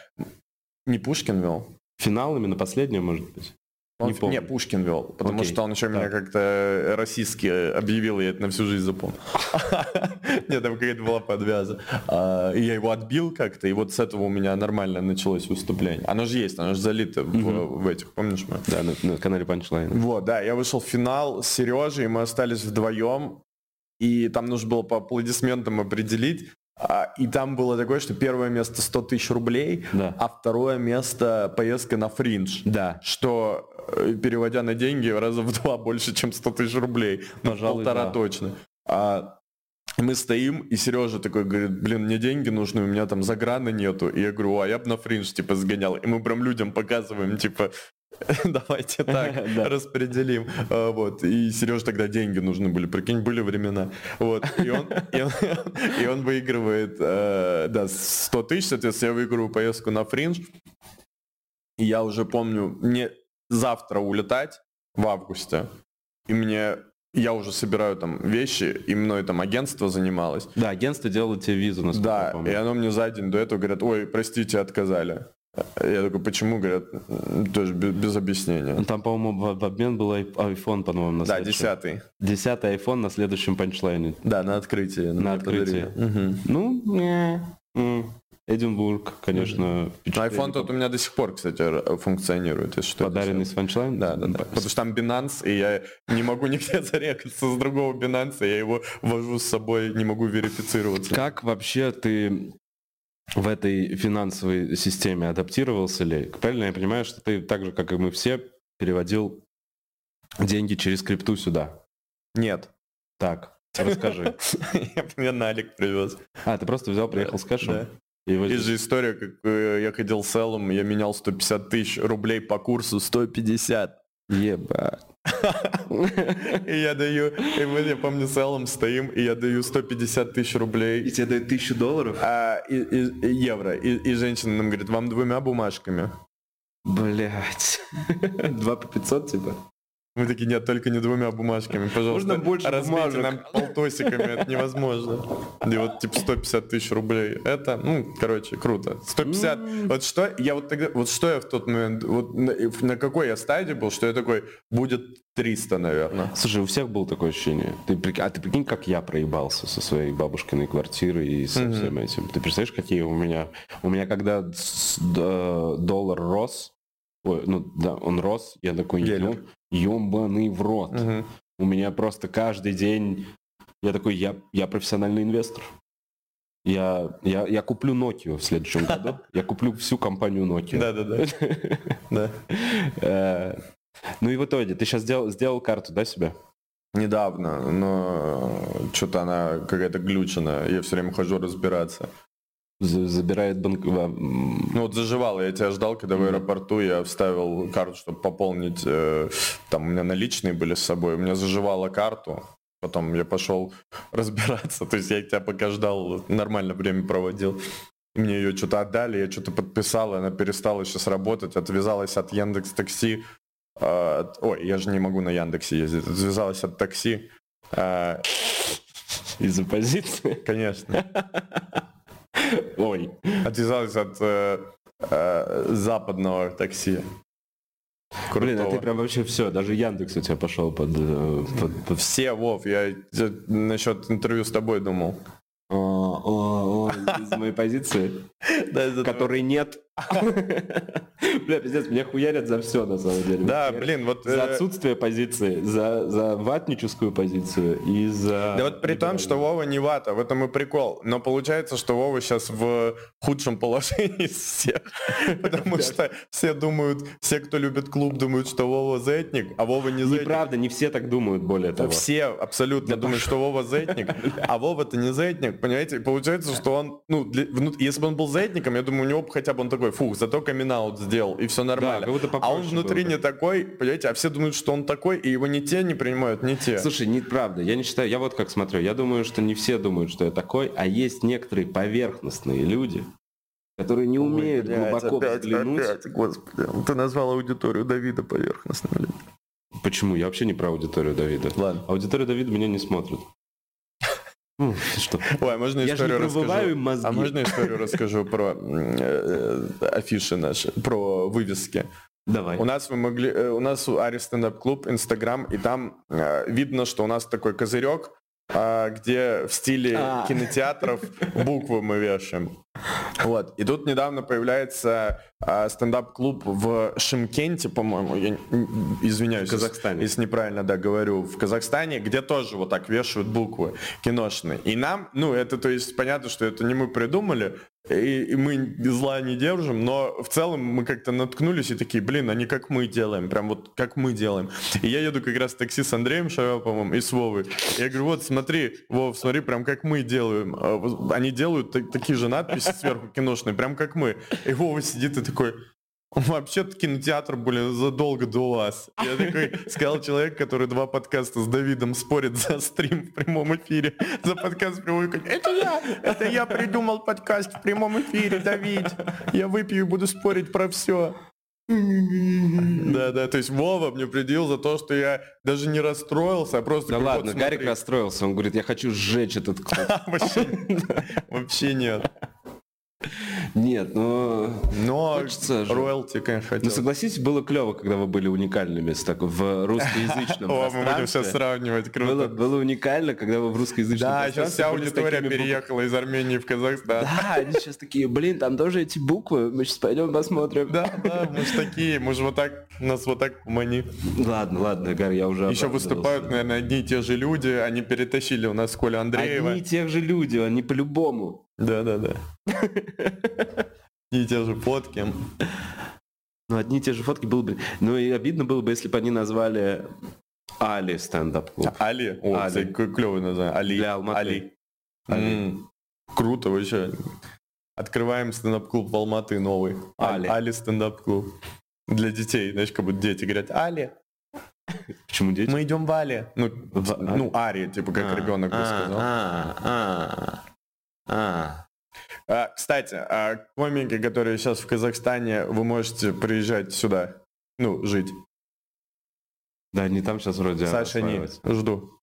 Не Пушкин вел. Финал именно последний, может быть? Он, Не не. Пушкин вел, потому Окей, что он еще меня так. как-то российски объявил, и я это на всю жизнь запомнил. (laughs) Нет, там какая-то была подвяза. А, И я его отбил как-то, и вот с этого у меня нормально началось выступление. Оно же есть, оно же залито в этих, помнишь мы? Да, на, на канале Punchline. Вот, да, я вышел в финал с Сережей, и мы остались вдвоем, и там нужно было по аплодисментам определить, а, и там было такое, что первое место 100 тысяч рублей, Да. а второе место поездка на фриндж. Да. Что, э, переводя на деньги, раза в два больше, чем 100 тысяч рублей. Ну, Пожалуй, полтора да. точно. А мы стоим, и Сережа такой говорит, блин, мне деньги нужны, у меня там заграна нету. И я говорю, а я бы на фриндж, типа, сгонял. И мы прям людям показываем, типа, (laughs) давайте (laughs) так распределим. А, Вот. И Сереже тогда деньги нужны были, прикинь, были времена. Вот. И он, и он, (laughs) и он выигрывает, э, да, 100 тысяч, соответственно, я выигрываю поездку на фриндж. И я уже помню, мне завтра улетать в августе, и мне я уже собираю там вещи, и мной там агентство занималось. Да, агентство делало тебе визу, насколько я Да, помню. и оно мне за день до этого говорят, ой, простите, отказали. Я такой, почему? Говорят, «М, тоже без, без объяснения. Ну, Там, по-моему, в, в обмен был iPhone, по-моему, на Да, десятый. Десятый iPhone на следующем панчлайне. Да, на открытии. На открытии. подарили. Мгм. Ну, не. Эдинбург, конечно. Впечатление iPhone тот у меня до сих пор, кстати, функционирует, если что. Подаренный с фанчлайн? Да, да, да. Потому что там Binance, и я не могу (laughs) нигде зарекаться с другого Binance, я его вожу с собой, не могу верифицироваться. Как вообще ты в этой финансовой системе адаптировался ли? Правильно я понимаю, что ты так же, как и мы все, переводил деньги через крипту сюда? Нет. Так, расскажи. (laughs) Я мне налик привез. А, ты просто взял, приехал с кэшем? И его Есть же история, как э, я ходил с Эллом, я менял 150 тысяч рублей по курсу 150. Ебать. (laughs) И я даю, и мы, я помню, с Эллом стоим, и я даю 150 тысяч рублей. тебе дают тысячу долларов? а, и, и- и евро. И, и женщина нам говорит, вам двумя бумажками. Блять. (laughs) Два по 500, типа? Мы такие, нет, только не двумя бумажками, пожалуйста. Можно больше разбейте бумажек. нам полтосиками, это невозможно. И вот типа 150 тысяч рублей. Это, ну, короче, круто. 150. Вот что, я вот тогда, вот что я в тот момент, вот на, на какой я стадии был, что я такой, будет 300, наверное. Слушай, у всех было такое ощущение. Ты, а ты прикинь, как я проебался со своей бабушкиной квартирой и со Мгм. всем этим. Ты представляешь, какие у меня... У меня когда доллар рос, ой, ну да, он рос, я такой, Гелер. «Ё- ёбаный в рот. Мгм. У меня просто каждый день... Я такой, я, я профессиональный инвестор. Я, я, я куплю Nokia в следующем (laughs) году. Я куплю всю компанию Nokia. Да-да-да. Да. (laughs) Э, Ну и в итоге, ты сейчас сделал, сделал карту, да, себе? Недавно, но что-то она какая-то глючена. Я все время хожу разбираться. За- Забирает банк... Ну вот заживало, я тебя ждал, когда в аэропорту я вставил карту, чтобы пополнить, э, там у меня наличные были с собой, у меня заживала карту, потом я пошел (laughs) разбираться, то есть я тебя пока ждал, нормально время проводил. Мне ее что-то отдали, я что-то подписал, она перестала сейчас работать, отвязалась от Яндекс Такси. э, от- ой, я же не могу на Яндексе ездить, отвязалась от такси. э, Из оппозиции. конечно. (laughs) Ой. Отвязалась от э, э, западного такси. Блин, а Крутого. ты прям вообще все, даже Яндекс у тебя пошел под... э, под- под- Все, Вов, я э, насчет интервью с тобой думал. О, о, о, из моей позиции, (laughs) которой нет. (laughs) Бля, пиздец, меня хуярят за все, на самом деле. Да, блин, вот... За э, отсутствие позиции, за, за ватническую позицию и за... Да вот при том, что Вова не вата, в этом и прикол. Но получается, что Вова сейчас в худшем положении из всех. (laughs) Потому что все думают, все, кто любит клуб, думают, что Вова зетник, а Вова не зетник. Неправда, не все так думают, более того. Все абсолютно думают, что Вова зетник, (laughs) а Вова-то не зетник, понимаете? Получается, что он, ну, если бы он был зетником, я думаю, у него бы хотя бы он такой, фух, зато камин сделал, и все нормально. будто а он внутри было бы. не такой, понимаете, а все думают, что он такой, и его не те не принимают, не те. Слушай, неправда. Я не считаю, я вот как смотрю. Я думаю, что не все думают, что я такой, а есть некоторые поверхностные люди, которые не умеют глубоко взглянуть. господи, ты назвал аудиторию Давида поверхностным. Почему? Я вообще не про аудиторию Давида. Ладно. Аудитория Давида меня не смотрит. Что? Ой, а можно Я историю расскажу? им мозги. А можно историю расскажу про э, афиши наши, про вывески? Давай. У нас вы могли, э, у нас у Ари стендап клуб, Инстаграм, и там э, видно, что у нас такой козырек, э, где в стиле А. кинотеатров буквы мы вешаем. Вот. И тут недавно появляется э, стендап-клуб в Шимкенте, по-моему, я извиняюсь, В Казахстане. если неправильно, да, говорю, в Казахстане, где тоже вот так вешают буквы киношные. И нам, ну, это, то есть, понятно, что это не мы придумали, и, и мы зла не держим, но в целом мы как-то наткнулись и такие, блин, они как мы делаем, прям вот как мы делаем. И я еду как раз в такси с Андреем Шараповым и с Вовой. Я говорю, вот смотри, Вов, смотри, прям как мы делаем. А Они делают так- такие же надписи сверху киношные, прям как мы. И Вова сидит и такой, Вообще-то кинотеатр, блин, задолго до вас. Я такой сказал человек, который два подкаста с Давидом спорит за стрим в прямом эфире. За подкаст в прямом эфире. Это я! Это я придумал подкаст в прямом эфире, Давид. Я выпью и буду спорить про все. Да, да, то есть Вова мне предъявил за то, что я даже не расстроился, а просто... Да вот ладно, смотри. Гарик расстроился, он говорит, я хочу сжечь этот клуб. (laughs) Вообще нет. Нет, ну... Но Хочется же. роялти, конечно, Ну хотел. согласитесь, было клево, когда вы были уникальными с так, в русскоязычном (laughs) О, мы будем сейчас сравнивать, круто. Было, было уникально, когда вы в русскоязычном Да, сейчас вся аудитория переехала из Армении в Казахстан. Да, они сейчас такие, блин, там тоже эти буквы, мы сейчас пойдем посмотрим. Да, да, мы же такие, мы же вот так, нас вот так мани. Ладно, ладно, Гар, я уже Еще выступают, наверное, одни и те же люди, они перетащили у нас Коля Андреева. Одни и те же люди, они по-любому. Да, да, да. И те же фотки. Ну, одни и те же фотки было бы... Ну, и обидно было бы, если бы они назвали Али стендап-клуб. Али. О, Али. клевое название. Али. Для Алматы. Али. Али. Круто вообще. Открываем стендап-клуб в Алматы новый. Али. Али стендап-клуб. Для детей, знаешь, как будто дети говорят, Али, Почему дети? мы идем в Али. Ну, В ну Ари, типа, как А, ребенок бы а, сказал. а, а, а. А, кстати, а комики, которые сейчас в Казахстане, вы можете приезжать сюда, ну, жить. Да, они там сейчас вроде Саша не жду.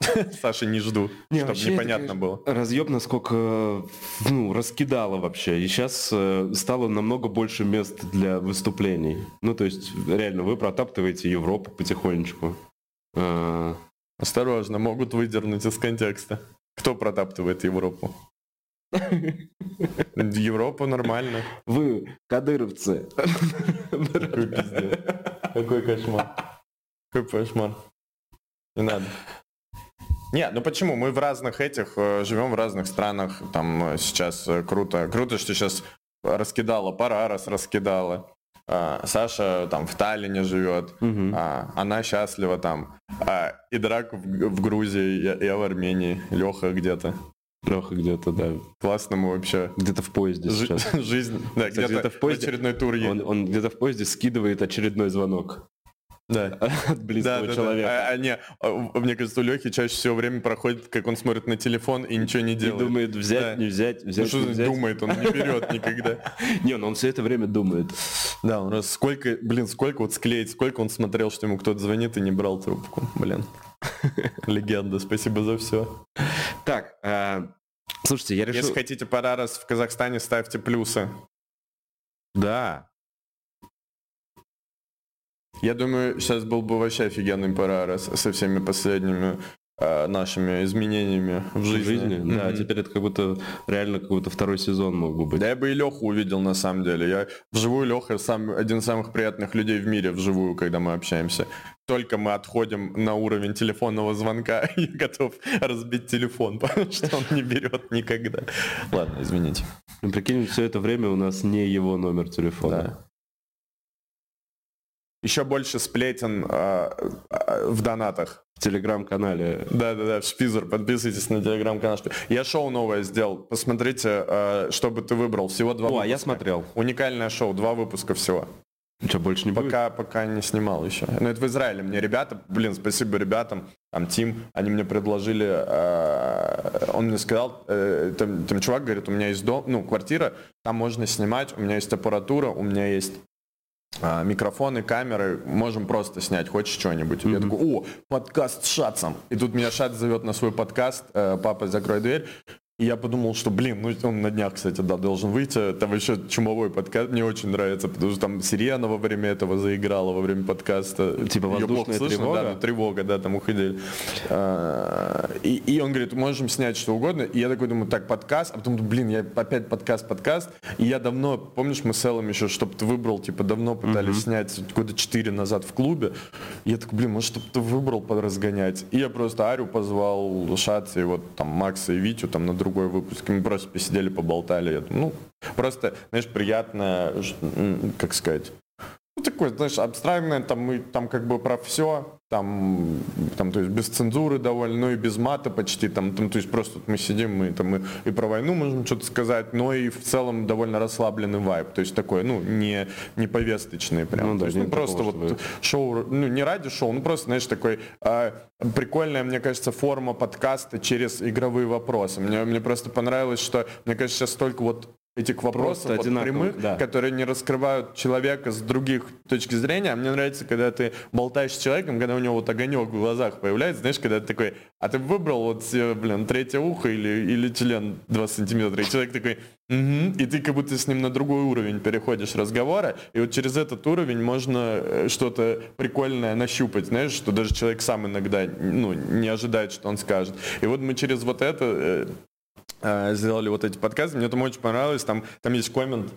(laughs) Саша не жду, Не, чтобы вообще, непонятно это, было. Разъеб, насколько ну, раскидало вообще. И сейчас э, стало намного больше мест для выступлений. Ну, то есть, реально, вы протаптываете Европу потихонечку. Э, Осторожно, могут выдернуть из контекста. Кто протаптывает Европу? (laughs) Европа нормально. Вы, кадыровцы. Какой пиздец. Какой кошмар. Какой кошмар. Не надо. Не, ну почему? Мы в разных этих, э, живем в разных странах. Там э, сейчас э, круто. Круто, что сейчас раскидала, пора раз раскидала. А, Саша там в Таллине живет. Мгм. А, она счастлива там. А, и Драк в, в Грузии, я, я в Армении. Леха где-то. Леха где-то, да. Классно мы вообще. Где-то в поезде сейчас. (laughs) жизнь, да, где-то в поезде очередной тур Он, он где-то в поезде скидывает очередной звонок Да. (laughs) от близкого Да, да, человека. да. А, а, не, а, мне кажется, у Лехи чаще всего время проходит, как он смотрит на телефон и ничего не И делает. думает, взять, Да. не взять, Ну взять, что не взять. думает, он не берет никогда. (laughs) Не, ну он все это время думает. Да, он раз сколько, блин, сколько вот склеить, сколько он смотрел, что ему кто-то звонит и не брал трубку. Блин. (laughs) Легенда, спасибо за все. Так, а, слушайте, я решил... Если хотите пора раз в Казахстане, ставьте плюсы. Да, Я думаю, сейчас был бы вообще офигенный пора со всеми последними э, нашими изменениями в в жизни. жизни. Да, теперь это как будто реально какой-то второй сезон мог бы быть. Да я бы и Леху увидел на самом деле. Я вживую Леха сам один из самых приятных людей в мире вживую, когда мы общаемся. Только мы отходим на уровень телефонного звонка, (laughs) я готов разбить телефон, (laughs) потому что он не берет никогда. Ладно, извините. Ну, Прикинь, все это время у нас не его номер телефона. Да. Еще больше сплетен э, э, в донатах. В телеграм-канале. Да-да-да, в Шпизер, подписывайтесь на телеграм-канал. Я шоу новое сделал. Посмотрите, э, что бы ты выбрал. Всего два О, а я выпуска. смотрел. Уникальное шоу, два выпуска всего. Что, больше не будет? Пока, пока не снимал еще. Но это в Израиле. Мне ребята, блин, спасибо ребятам, там Тим, они мне предложили, э, он мне сказал, э, там, там чувак говорит, у меня есть дом, ну, квартира, там можно снимать, у меня есть аппаратура, у меня есть а, микрофоны, камеры, можем просто снять, хочешь что-нибудь? Я такой, о, подкаст с Шатсом. И тут меня Шат зовет на свой подкаст, э, папа, закрой дверь. И я подумал, что, блин, ну он на днях, кстати, да, должен выйти. Там еще чумовой подкаст мне очень нравится, потому что там Сирена во время этого заиграла, во время подкаста. Типа воздушная слышно, тревога? Да, ну, тревога, да, там уходили. А, и, и он говорит, можем снять что угодно. И я такой думаю, так, подкаст. А потом, блин, я опять подкаст, подкаст. И я давно, помнишь, мы с Эллом еще, чтобы ты выбрал, типа, давно пытались mm-hmm. снять года четыре назад в клубе. И я такой, блин, может, чтобы ты выбрал подразгонять. И я просто Арю позвал, Шаца, и вот там Макса и Витю там на другой выпуск. Мы просто посидели, поболтали. Я думаю, ну, просто, знаешь, приятно, как сказать, ну, такое, знаешь, абстрактное, там мы там как бы про все, там, там, то есть без цензуры довольно, ну и без мата почти, там, там то есть просто мы сидим, мы там и, и про войну можем что-то сказать, но и в целом довольно расслабленный вайб, то есть такой, ну, не, не повесточный прям, ну, то есть, ну, просто такого, вот шоу, ну, не ради шоу, ну, просто, знаешь, такой а, прикольная, мне кажется, форма подкаста через игровые вопросы. Мне, мне просто понравилось, что, мне кажется, сейчас столько вот этих вопросов вот, прямых, да. которые не раскрывают человека с других точки зрения. А мне нравится, когда ты болтаешь с человеком, когда у него вот огонек в глазах появляется, знаешь, когда ты такой, а ты выбрал вот, блин, третье ухо или, или член 2 сантиметра, и человек такой, угу, и ты как будто с ним на другой уровень переходишь разговора, и вот через этот уровень можно э, что-то прикольное нащупать, знаешь, что даже человек сам иногда ну, не ожидает, что он скажет. И вот мы через вот это Э, сделали вот эти подкасты. Мне там очень понравилось. Там, там есть коммент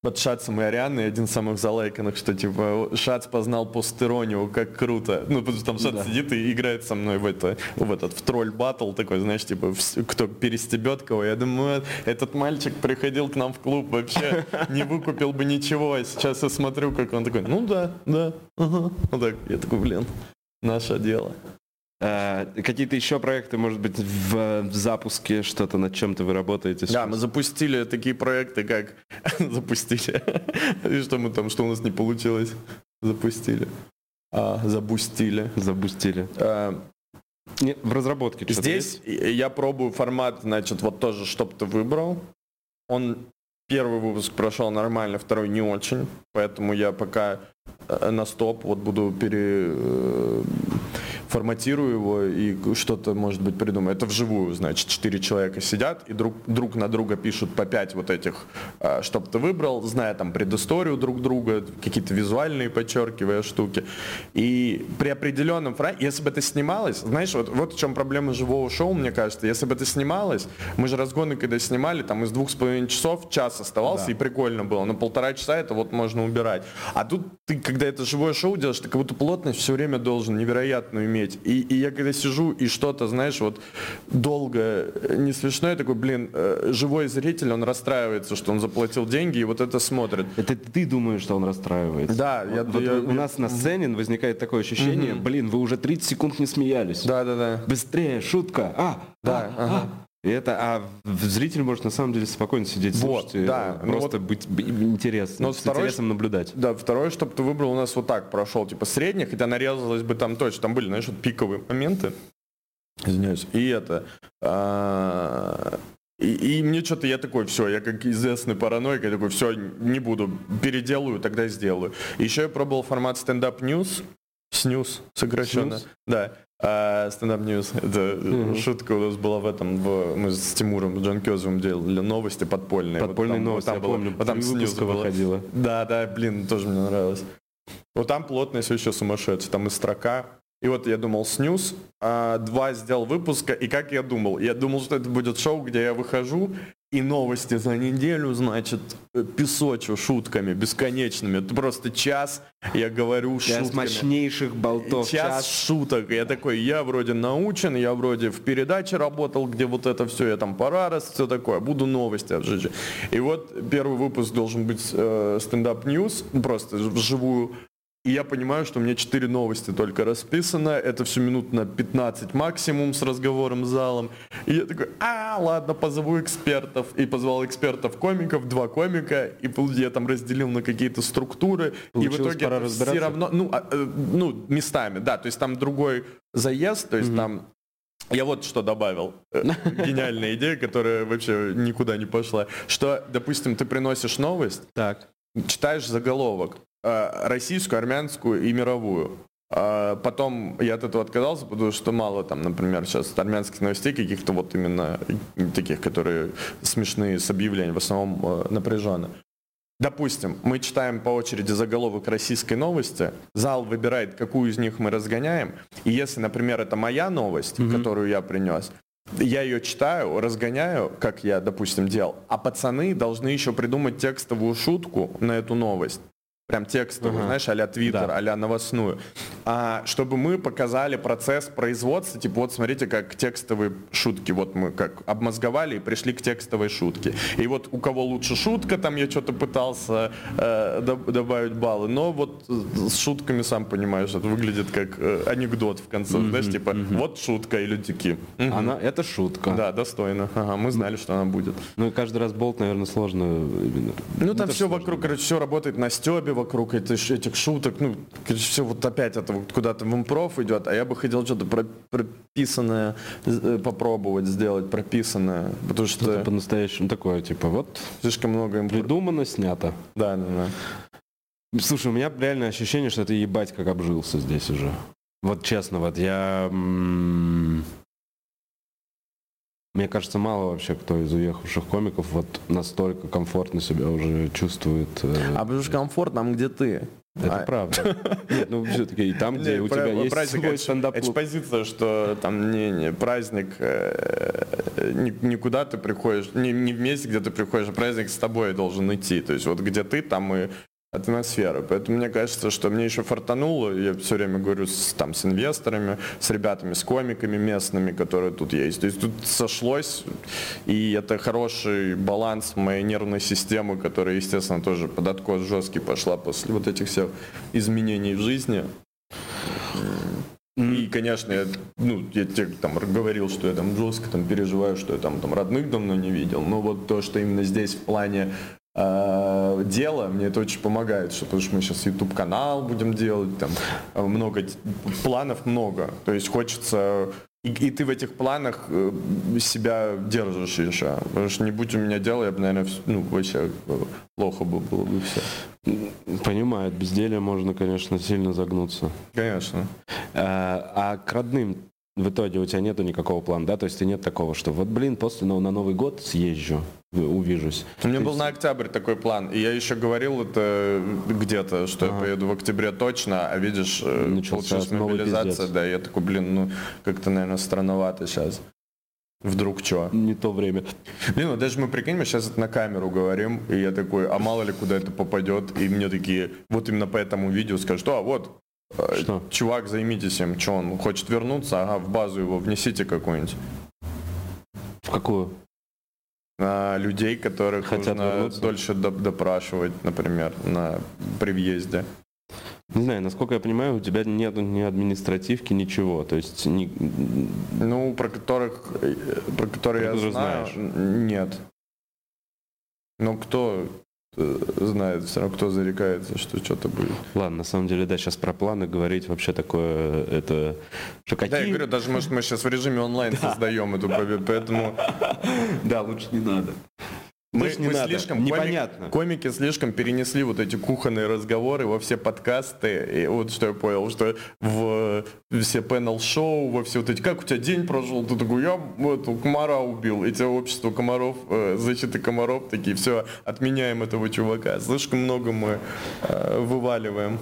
под Шацем и Арианой, один из самых залайканных, что типа Шац познал постеронию, как круто. Ну, потому что там Шац да. сидит и играет со мной в, это, в этот в тролль батл такой, знаешь, типа, кто перестебет кого. Я думаю, этот мальчик приходил к нам в клуб, вообще (laughs) не выкупил бы ничего. А сейчас я смотрю, как он такой, ну да, да, ага. Вот так. Я такой, блин, наше дело. Э, какие-то еще проекты, может быть, в, в запуске, что-то над чем-то вы работаете? Сейчас? Да, мы запустили такие проекты, как... (laughs) запустили. (laughs) И что мы там, что у нас не получилось? Запустили. А, запустили. Запустили. А, Нет, в разработке Здесь есть? я пробую формат, значит, вот тоже, чтоб ты выбрал. Он первый выпуск прошел нормально, второй не очень, поэтому я пока э, на стоп вот буду пере э, его и что-то, может быть, придумаю. Это вживую, значит, четыре человека сидят и друг, друг на друга пишут по пять вот этих, а, чтобы ты выбрал, зная там предысторию друг друга, какие-то визуальные подчеркивая штуки. И при определенном формате, если бы это снималось, знаешь, вот, вот в чем проблема живого шоу, мне кажется, если бы это снималось, мы же разгоны, когда снимали, там из двух с половиной часов час оставался, да. и прикольно было, но полтора часа это вот можно убирать. А тут ты, когда это живое шоу делаешь, ты как будто плотность все время должен невероятную иметь. И, и я когда сижу и что-то, знаешь, вот долго не смешно, я такой, блин, э, живой зритель, он расстраивается, что он заплатил деньги и вот это смотрит. Это ты думаешь, что он расстраивается? Да. Вот, я, вот я, у я, нас на сцене возникает такое ощущение, угу. блин, вы уже 30 секунд не смеялись. Да, да, да. Быстрее, шутка. А, да, а, ага. а. И это, а зритель может на самом деле спокойно сидеть, вот, слушать, да. Ну просто ну, вот, быть интересным, но с второй, интересом наблюдать. Да, второе, чтобы ты выбрал, у нас вот так прошел, типа средних, хотя нарезалось бы там точно, там были, знаешь, вот пиковые моменты. Извиняюсь. И это... А, и, и мне что-то я такой, все, я как известный параноик, я такой, все, не буду, переделаю, тогда сделаю. Еще я пробовал формат стендап news, снюс сокращенно. Снюс? Да. А, стендап news. Это mm-hmm. шутка у нас была в этом. В, мы с Тимуром, Кёзовым делали новости подпольные. Подпольные вот там, новости, там я помню. Вот там снюс выходила. Да, да, блин, тоже мне нравилось. Вот там плотность еще сумасшедшая. Там и строка. И вот я думал снюс, а, два сделал выпуска, и как я думал? Я думал, что это будет шоу, где я выхожу, и новости за неделю, значит, песочу шутками бесконечными. Это просто час, я говорю час шутками. мощнейших болтов. Час, час шуток. Я такой, я вроде научен, я вроде в передаче работал, где вот это все, я там пора раз, все такое. Буду новости отжечь. И вот первый выпуск должен быть э, стендап- news, просто вживую и я понимаю, что у меня 4 новости только расписано. Это все минут на 15 максимум с разговором с залом. И я такой, а, ладно, позову экспертов. И позвал экспертов-комиков, два комика. И я там разделил на какие-то структуры. Получилось и в итоге пора все равно, ну, а, э, ну, местами, да. То есть там другой заезд, то есть mm-hmm. там я вот что добавил. Э, (laughs) гениальная идея, которая вообще никуда не пошла. Что, допустим, ты приносишь новость, так. читаешь заголовок, российскую, армянскую и мировую. А потом я от этого отказался, потому что мало там, например, сейчас армянских новостей каких-то вот именно таких, которые смешные с объявлением, в основном э, напряженно. Допустим, мы читаем по очереди заголовок российской новости, зал выбирает, какую из них мы разгоняем, и если, например, это моя новость, mm-hmm. которую я принес, я ее читаю, разгоняю, как я, допустим, делал, а пацаны должны еще придумать текстовую шутку на эту новость прям текстовую, uh-huh. знаешь, а-ля Твиттер, да. а новостную, а, чтобы мы показали процесс производства, типа вот смотрите, как текстовые шутки, вот мы как обмозговали и пришли к текстовой шутке. И вот у кого лучше шутка, там я что-то пытался э, добавить баллы, но вот с шутками, сам понимаешь, это выглядит как э, анекдот в конце, mm-hmm. знаешь, типа mm-hmm. вот шутка, и люди такие. Mm-hmm. Она, это шутка. Да, достойно. Ага, мы знали, что она будет. Ну и каждый раз болт, наверное, сложно именно. Ну там все сложно. вокруг, короче, все работает на стебе, вокруг этих, этих шуток, ну, все вот опять это вот куда-то в импров идет, а я бы хотел что-то прописанное э, попробовать сделать, прописанное, потому что... Это по-настоящему такое, типа, вот... Слишком много импро... Придумано, снято. Да, да, да. Слушай, у меня реальное ощущение, что это ебать как обжился здесь уже. Вот честно, вот я... Мне кажется, мало вообще кто из уехавших комиков вот настолько комфортно себя уже чувствует. Э, а потому что комфортно, там где ты. Это а... правда. Нет, ну все-таки и там, где Нет, у тебя есть праздник, свой стендап Это позиция, что там не, не праздник, э, не, никуда ты приходишь, не, не в месте, где ты приходишь, а праздник с тобой должен идти. То есть вот где ты, там и атмосферы. Поэтому мне кажется, что мне еще фартануло, я все время говорю с, там, с инвесторами, с ребятами, с комиками местными, которые тут есть. То есть тут сошлось, и это хороший баланс моей нервной системы, которая, естественно, тоже под откос жесткий пошла после вот этих всех изменений в жизни. И, конечно, я, ну, я тебе там говорил, что я там жестко там переживаю, что я там, там родных давно не видел. Но вот то, что именно здесь в плане дело, мне это очень помогает, что, потому что мы сейчас YouTube канал будем делать, там много планов много, то есть хочется и, и ты в этих планах э, себя держишь еще. Потому что не будь у меня дела, я бы, наверное, ну, вообще плохо бы было бы все. Понимаю, безделие можно, конечно, сильно загнуться. Конечно. А, а к родным в итоге у тебя нету никакого плана, да? То есть нет такого, что вот, блин, после ну, на Новый год съезжу, увижусь. У меня был на октябрь такой план. И я еще говорил это где-то, что ага. я поеду в октябре точно, а видишь, э, Начался получилась мобилизация, да, я такой, блин, ну как-то, наверное, странновато сейчас. Вдруг что? Не то время. Блин, ну даже мы прикинь, мы сейчас это на камеру говорим, и я такой, а мало ли куда это попадет, и мне такие, вот именно по этому видео скажут, а вот, Э, что? Чувак, займитесь им, что он хочет вернуться, ага, в базу его внесите какую-нибудь. В какую? На людей, которых Хотят нужно вернуться? дольше допрашивать, например, на, при въезде. Не знаю, насколько я понимаю, у тебя нет ни административки, ничего. То есть ни... Ну, про которых э, про которые я знаю, знаешь. нет. Ну кто знает все равно, кто зарекается, что что-то будет. Ладно, на самом деле, да, сейчас про планы говорить вообще такое, это... Что какие... Да, я говорю, даже, может, мы сейчас в режиме онлайн (laughs) создаем эту победу, поэтому... (laughs) Да, лучше не надо. Мы, мы надо. слишком непонятно. Комики, комики слишком перенесли вот эти кухонные разговоры во все подкасты. И вот что я понял, что в все панел-шоу, во все вот эти, как у тебя день прошел, ты такой, я эту комара убил, и тебя общество комаров, э, защиты комаров, такие, все, отменяем этого чувака. Слишком много мы э, вываливаем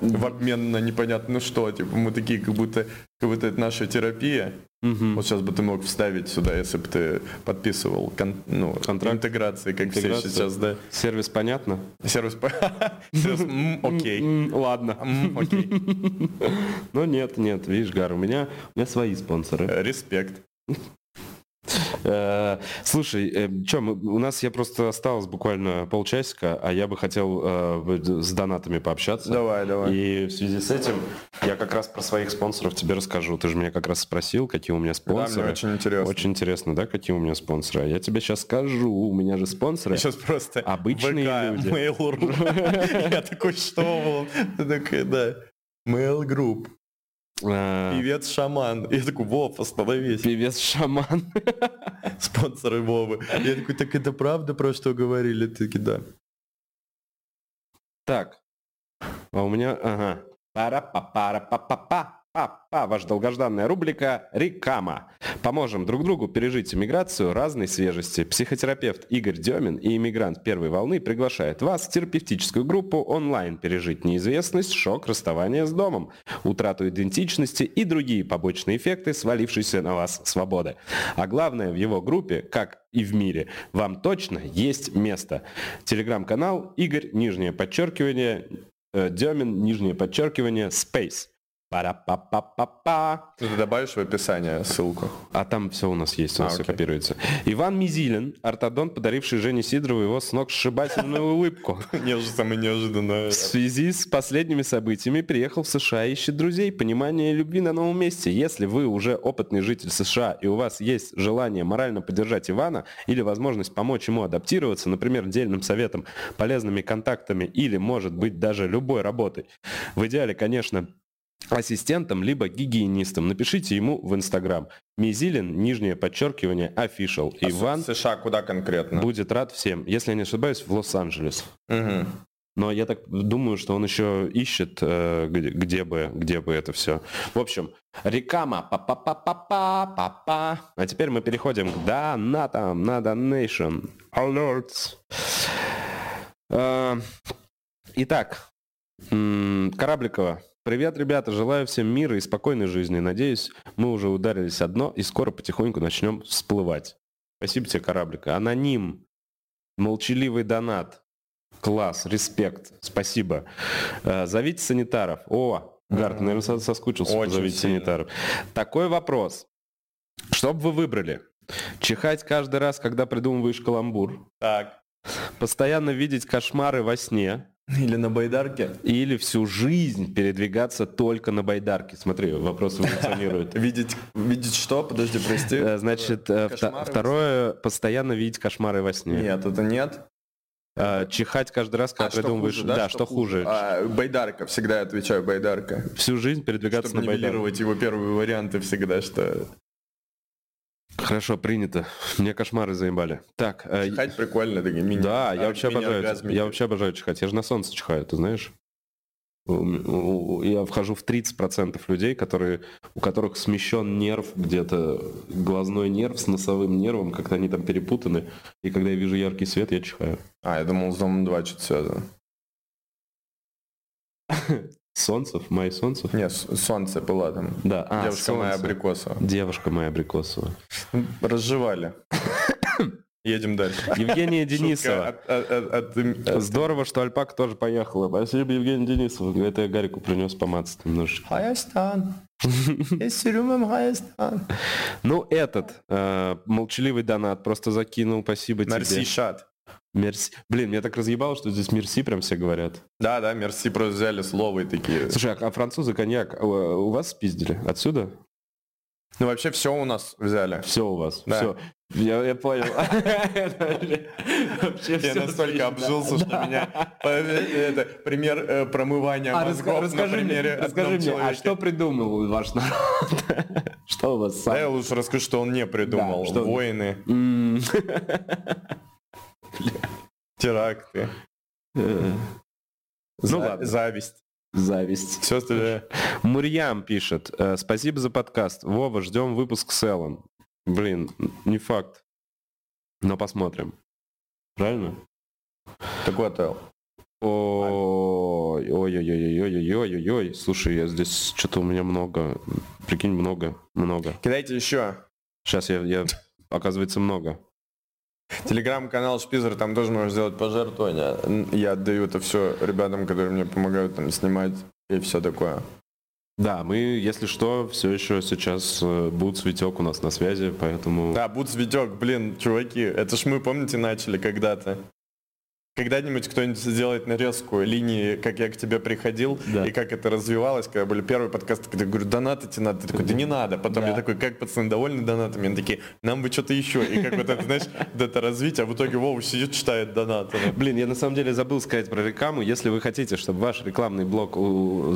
в обмен на непонятно что. Типа мы такие, как будто, как будто это наша терапия. Угу. Вот сейчас бы ты мог вставить сюда, если бы ты подписывал кон, ну, контракт интеграции, как Интеграция. все сейчас, да. Сервис понятно? Сервис, (laughs) окей. Ладно. Окей. (laughs) Ну нет, нет, видишь, Гар, у меня, у меня свои спонсоры. Респект. Э, слушай, э, что, у нас я просто осталось буквально полчасика, а я бы хотел э, с донатами пообщаться. Давай, давай. И в связи с этим я как раз про своих спонсоров тебе расскажу. Ты же меня как раз спросил, какие у меня спонсоры. Да, мне очень интересно. Очень интересно, да, какие у меня спонсоры. А я тебе сейчас скажу, у меня же спонсоры. Сейчас просто обычные ВК, люди. Mail.ru. (laughs) Я такой, что? Такой, да. Mail Group. А. Певец-шаман. Я такой, Вов, остановись. Певец-шаман. (laughs) Спонсоры Вовы. Я такой, так это правда, про что говорили? Таки, да. Так. А у меня, ага. Пара-па-пара-па-па-па. Папа, ваша долгожданная рубрика «Рекама». Поможем друг другу пережить иммиграцию разной свежести. Психотерапевт Игорь Демин и иммигрант первой волны приглашает вас в терапевтическую группу онлайн пережить неизвестность, шок, расставание с домом, утрату идентичности и другие побочные эффекты, свалившиеся на вас свободы. А главное, в его группе, как и в мире, вам точно есть место. Телеграм-канал Игорь, нижнее подчеркивание, э, Демин, нижнее подчеркивание, Space. Пара-па-па-па-па. Ты добавишь в описание ссылку. А там все у нас есть, у нас А, все окей. копируется. Иван Мизилин, ортодонт, подаривший Жене Сидорову его с ног сшибательную улыбку. (laughs) Самое неожиданное. В связи с последними событиями приехал в США ищет друзей, понимания и любви на новом месте. Если вы уже опытный житель США и у вас есть желание морально поддержать Ивана или возможность помочь ему адаптироваться, например, дельным советом, полезными контактами или, может быть, даже любой работой, в идеале, конечно, ассистентом, либо гигиенистом. Напишите ему в Инстаграм. Мизилин, нижнее подчеркивание, official. Иван А США куда конкретно? будет рад всем. Если я не ошибаюсь, в Лос-Анджелес. Мгм. Но я так думаю, что он еще ищет, э, где, где бы, где бы это все. В общем, рекама, па па па па па па па А теперь мы переходим к донатам на Donation Alerts. Э, Итак, Корабликова. Привет, ребята, желаю всем мира и спокойной жизни. Надеюсь, мы уже ударились о дно и скоро потихоньку начнем всплывать. Спасибо тебе, Кораблика. Аноним. Молчаливый донат. Класс, респект, спасибо. Э, Зовите санитаров. О, Гар, ты, наверное, со- соскучился. Очень Зовите сильно. санитаров. Такой вопрос. Что бы вы выбрали? Чихать каждый раз, когда придумываешь каламбур? Так. Постоянно видеть кошмары во сне? Или на байдарке? Или всю жизнь передвигаться только на байдарке? Смотри, вопрос эволюционирует. (laughs) Видеть, видеть что? Подожди, прости. Э, Значит, э, второе, постоянно видеть кошмары во сне. Нет, это нет. Э, Чихать каждый раз, когда А, что придумываешь... хуже, да, что хуже. А, байдарка, всегда отвечаю байдарка. Всю жизнь передвигаться Чтобы на байдарке. его первые варианты всегда, что Хорошо, принято. Мне кошмары заебали. Так, э, чихать прикольно. такие мини- да, я а, вообще обожаю, мини-оргазмики. я вообще обожаю чихать. Я же на солнце чихаю, ты знаешь? Я вхожу в 30% людей, которые, у которых смещен нерв где-то, глазной нерв с носовым нервом, как-то они там перепутаны. И когда я вижу яркий свет, я чихаю. А, я думал, с домом 2 что-то связано. (laughs) Солнцев, Май Солнцев? Не, с- солнце была там. Да, а, Девушка моя солнце. абрикосова. Девушка моя абрикосова. Разжевали. (coughs) Едем дальше. Евгения Денисова. от- от- от- Здорово, что Альпака тоже поехала. Спасибо, Евгений Денисов. Это я Гарику принес помацать немножечко. Хайастан. Ну, этот э, молчаливый донат просто закинул. Спасибо Мерси тебе. шат. Мерси. Блин, меня так разъебало, что здесь мерси прям все говорят. Да, да, мерси просто взяли слово и такие. Слушай, а, а французы коньяк э, у вас спиздили? Отсюда? Ну вообще все у нас взяли. Все у вас. Да. Все. Я, я понял. (laughs) Я настолько обжился, что меня... Это пример э, промывания А мозгов на примере расскажи мне, а что придумал ваш народ? (laughs) Что у вас Да сам? я лучше расскажу, что он не придумал. Да, (laughs) М. (laughs) теракты, Э, Ну ладно. зависть. Зависть. Все остальное. Мурьям пишет. э, Спасибо за подкаст. Вова, ждем выпуск с Эллом. Блин, не факт. Но посмотрим. Правильно? Так вот, Эл, Ой, ой, ой, ой, ой, ой, ой, ой. Слушай, я здесь что-то у меня много. Прикинь, много, много. кидайте еще. Сейчас я, я (laughs) оказывается, много. Телеграм-канал Шпизер, там тоже можно сделать пожертвование. Я отдаю это все ребятам, которые мне помогают там снимать и все такое. Да, мы, если что, все еще сейчас э, будет Светек у нас на связи, поэтому... Да, Бутс Витек, блин, чуваки, это ж мы, помните, начали когда-то. Когда-нибудь кто-нибудь сделает нарезку линии, как я к тебе приходил, Да. и как это развивалось, когда были первые подкасты, когда я говорю, донатите надо, ты такой, да не надо. Потом Да. я такой, как пацаны довольны донатами? Они такие, нам бы что-то еще. И как вот это, знаешь, (laughs) вот это развитие, а в итоге Вова сидит, читает донаты. Блин, я на самом деле забыл сказать про рекламу. Если вы хотите, чтобы ваш рекламный блок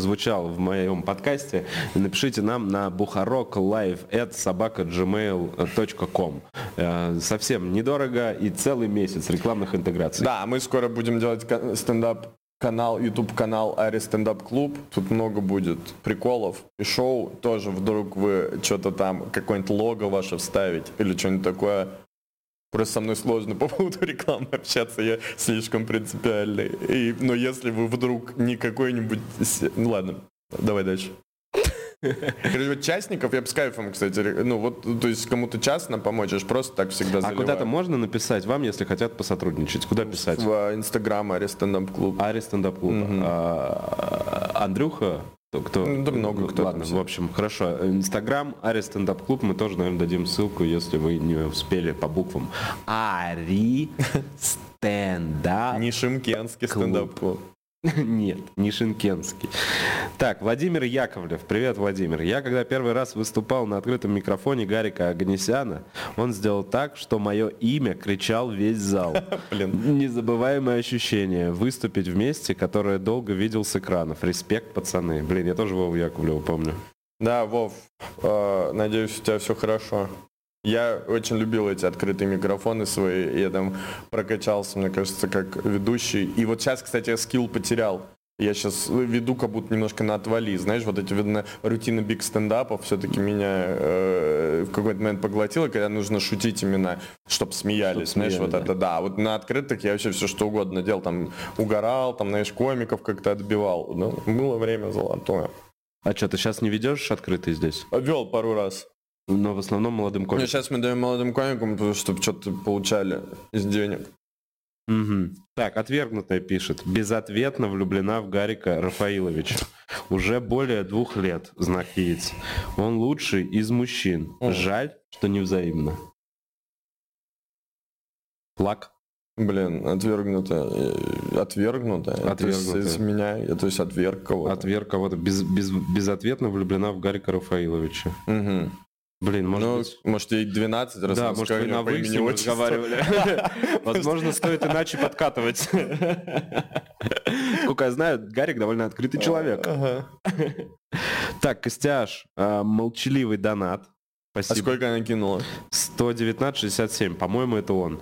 звучал в моем подкасте, напишите нам на buharoklive.sobaka.gmail.com Э, Совсем недорого и целый месяц рекламных интеграций. Да, мы скоро будем делать стендап канал, YouTube канал Ари Стендап Клуб. Тут много будет приколов и шоу. Тоже вдруг вы что-то там, какое-нибудь лого ваше вставить или что-нибудь такое. Просто со мной сложно (laughs) по поводу рекламы общаться, я слишком принципиальный. И, но если вы вдруг не какой-нибудь... Ну ладно, давай дальше. Короче, частников я бы с кайфом, кстати, ну вот, то есть кому-то частно помочь, аж просто так всегда А куда-то можно написать вам, если хотят посотрудничать? Куда писать? В Инстаграм Ари Стендап Клуб. Ари Стендап Клуб. А, Андрюха, кто? Да много кто. Ладно, в общем, хорошо. Инстаграм, Ари Стендап Клуб, мы тоже, наверное, дадим ссылку, если вы не успели по буквам. Ари (laughs) Стендап Не Шимкенский стендап клуб. Нет, не Шинкенский. Так, Владимир Яковлев. Привет, Владимир. Я когда первый раз выступал на открытом микрофоне Гарика Аганесяна, он сделал так, что мое имя кричал весь зал. (laughs) Блин. Незабываемое ощущение. Выступить вместе, которое долго видел с экранов. Респект, пацаны. Блин, я тоже Вову Яковлева помню. Да, Вов, э, надеюсь, у тебя все хорошо. Я очень любил эти открытые микрофоны свои. Я там прокачался, мне кажется, как ведущий. И вот сейчас, кстати, я скилл потерял. Я сейчас веду как будто немножко на отвали. Знаешь, вот эти, видно, рутины биг стендапов все-таки меня э, в какой-то момент поглотило, когда нужно шутить именно, чтобы смеялись. Чтоб знаешь, смеялись, вот да. это да. Вот на открытых я вообще все что угодно делал. Там угорал, там, знаешь, комиков как-то отбивал. Ну, было время золотое. А что, ты сейчас не ведешь открытый здесь? Вел пару раз. Но в основном молодым Ну, комикам. сейчас мы даем молодым комикам, потому что что-то получали из денег. Мгм. Так, отвергнутая пишет. Безответно влюблена в Гарика Рафаиловича. Уже более двух лет, знак яиц. Он лучший из мужчин. О. Жаль, что не взаимно. Плак. Блин. То есть Отвергнуто. из меня, я, то есть отверг кого-то. Отверг кого-то. Без, без- безответно влюблена в Гарика Рафаиловича. Мгм. Блин, может ну, быть... может, ей 12 раз Да, может, вы на «вы» с ним разговаривали. (laughs) Возможно, стоит иначе подкатывать. (laughs) Сколько я знаю, Гарик довольно открытый человек. Так, Костяш, а, молчаливый донат. А Спасибо. сколько она кинула? 119,67. По-моему, это он.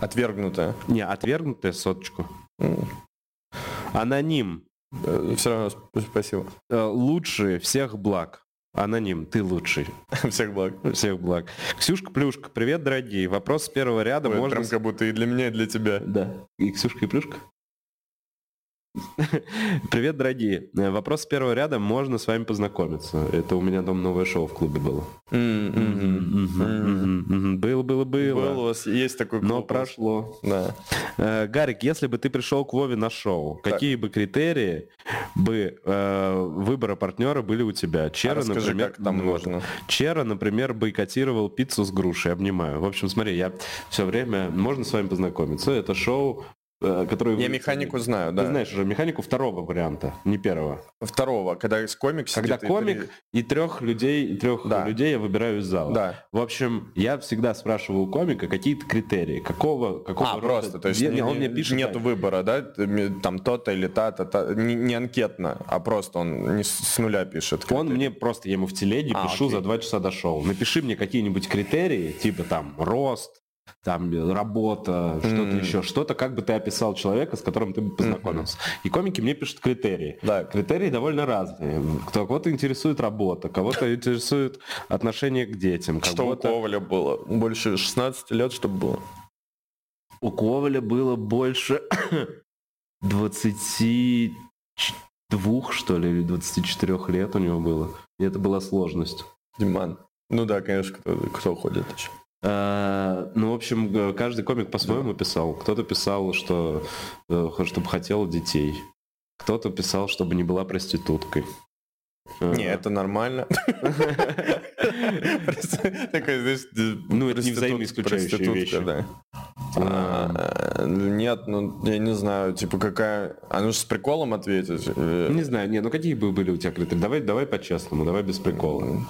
Отвергнутая. Не, отвергнутая соточку. Аноним. Все равно сп- спасибо. Э, Лучший всех благ. Аноним, ты лучший. (laughs) Всех благ. Всех благ. Ксюшка Плюшка, привет, дорогие. Вопрос с первого ряда Ой, можно... Прям как будто и для меня, и для тебя. Да. И Ксюшка и Плюшка? Привет, дорогие. Вопрос с первого ряда. Можно с вами познакомиться. Это у меня дом новое шоу в клубе было. Было, было, было. Был у вас, есть такой Но клуб. прошло. Да. Гарик, если бы ты пришел к Вове на шоу, какие бы критерии бы выбора партнера были у тебя? Чера, например, там можно. Чера, например, бойкотировал пиццу с грушей. Обнимаю. В общем, смотри, я все время... Можно с вами познакомиться? Это шоу, э, которое... Я механику знаю, Ты да. знаешь уже механику второго варианта, не первого. Второго, когда из комик Когда и комик три- и трех людей, и трех Да. людей я выбираю из зала. Да. В общем, я всегда спрашиваю у комика какие-то критерии. Какого, какого А, рода- просто, то есть Не- не- он мне не- пишет... нету выбора, да, там то-то или та-то, та- не, не анкетно, а просто он не с, нуля пишет. Он критерии. мне просто, я ему в телеге А, пишу окей. за два часа до шоу. Напиши мне какие-нибудь критерии, типа там рост, там э, работа, что-то Мгм. еще, что-то, как бы ты описал человека, с которым ты бы познакомился. И комики мне пишут критерии. Да. Критерии довольно разные. Кто- Кого-то интересует работа, кого-то интересует отношение к детям, Что у. Коваля было? Больше 16 лет, чтобы было. У Коваля было больше (coughs) 22, что ли, или 24 лет у него было. И это была сложность. Диман. Ну да, конечно, кто, кто ходит еще. А, Ну, в общем, г- каждый комик по-своему писал. Кто-то писал, что чтобы хотел детей. Кто-то писал, чтобы не была проституткой. Не, это нормально. (laughs) Такой, знаешь, Ну, это не взаимоисключающие проститутка, вещи. да. А, А, Нет, ну, я не знаю, типа какая... А ну с приколом ответить? Э, Не знаю, не, ну какие бы были у тебя критерии? Давай, давай по-честному, давай без прикола.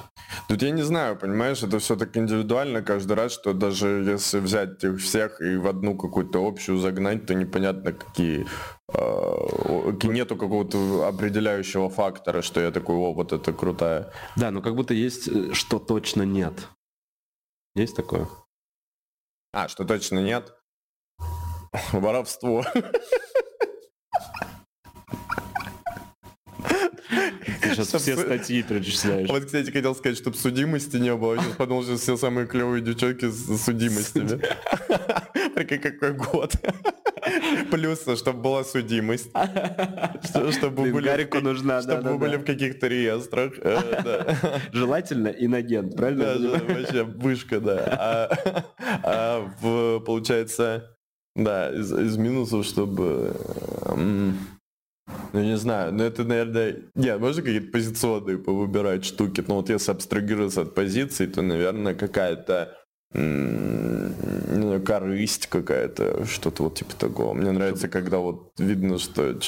Тут я не знаю, понимаешь, это все так индивидуально каждый раз, что даже если взять их всех и в одну какую-то общую загнать, то непонятно какие... Э, нету какого-то определяющего фактора, что я такой, о, вот это крутая. Да, но как будто есть, э, что точно нет. Есть такое? А, что точно нет? (laughs) Воровство. Сейчас Чтоб... все статьи перечисляешь. Вот, кстати, хотел сказать, чтобы судимости не было. Я сейчас подумал, что все самые клевые девчонки с судимостями. Прикинь, (laughs) какой год. Плюс, чтобы была судимость. Что- Чтобы были, чтобы мы были в каких-то реестрах. Э. Желательно инагент, правильно? Да, вообще вышка, да. А, а получается, да, из, из минусов, чтобы... Ну, не знаю, ну это, наверное... Нет, можно какие-то позиционные повыбирать штуки? Ну, вот если абстрагироваться от позиций, то, наверное, какая-то не знаю, корысть какая-то, что-то вот типа такого. Мне нравится, когда вот видно, что...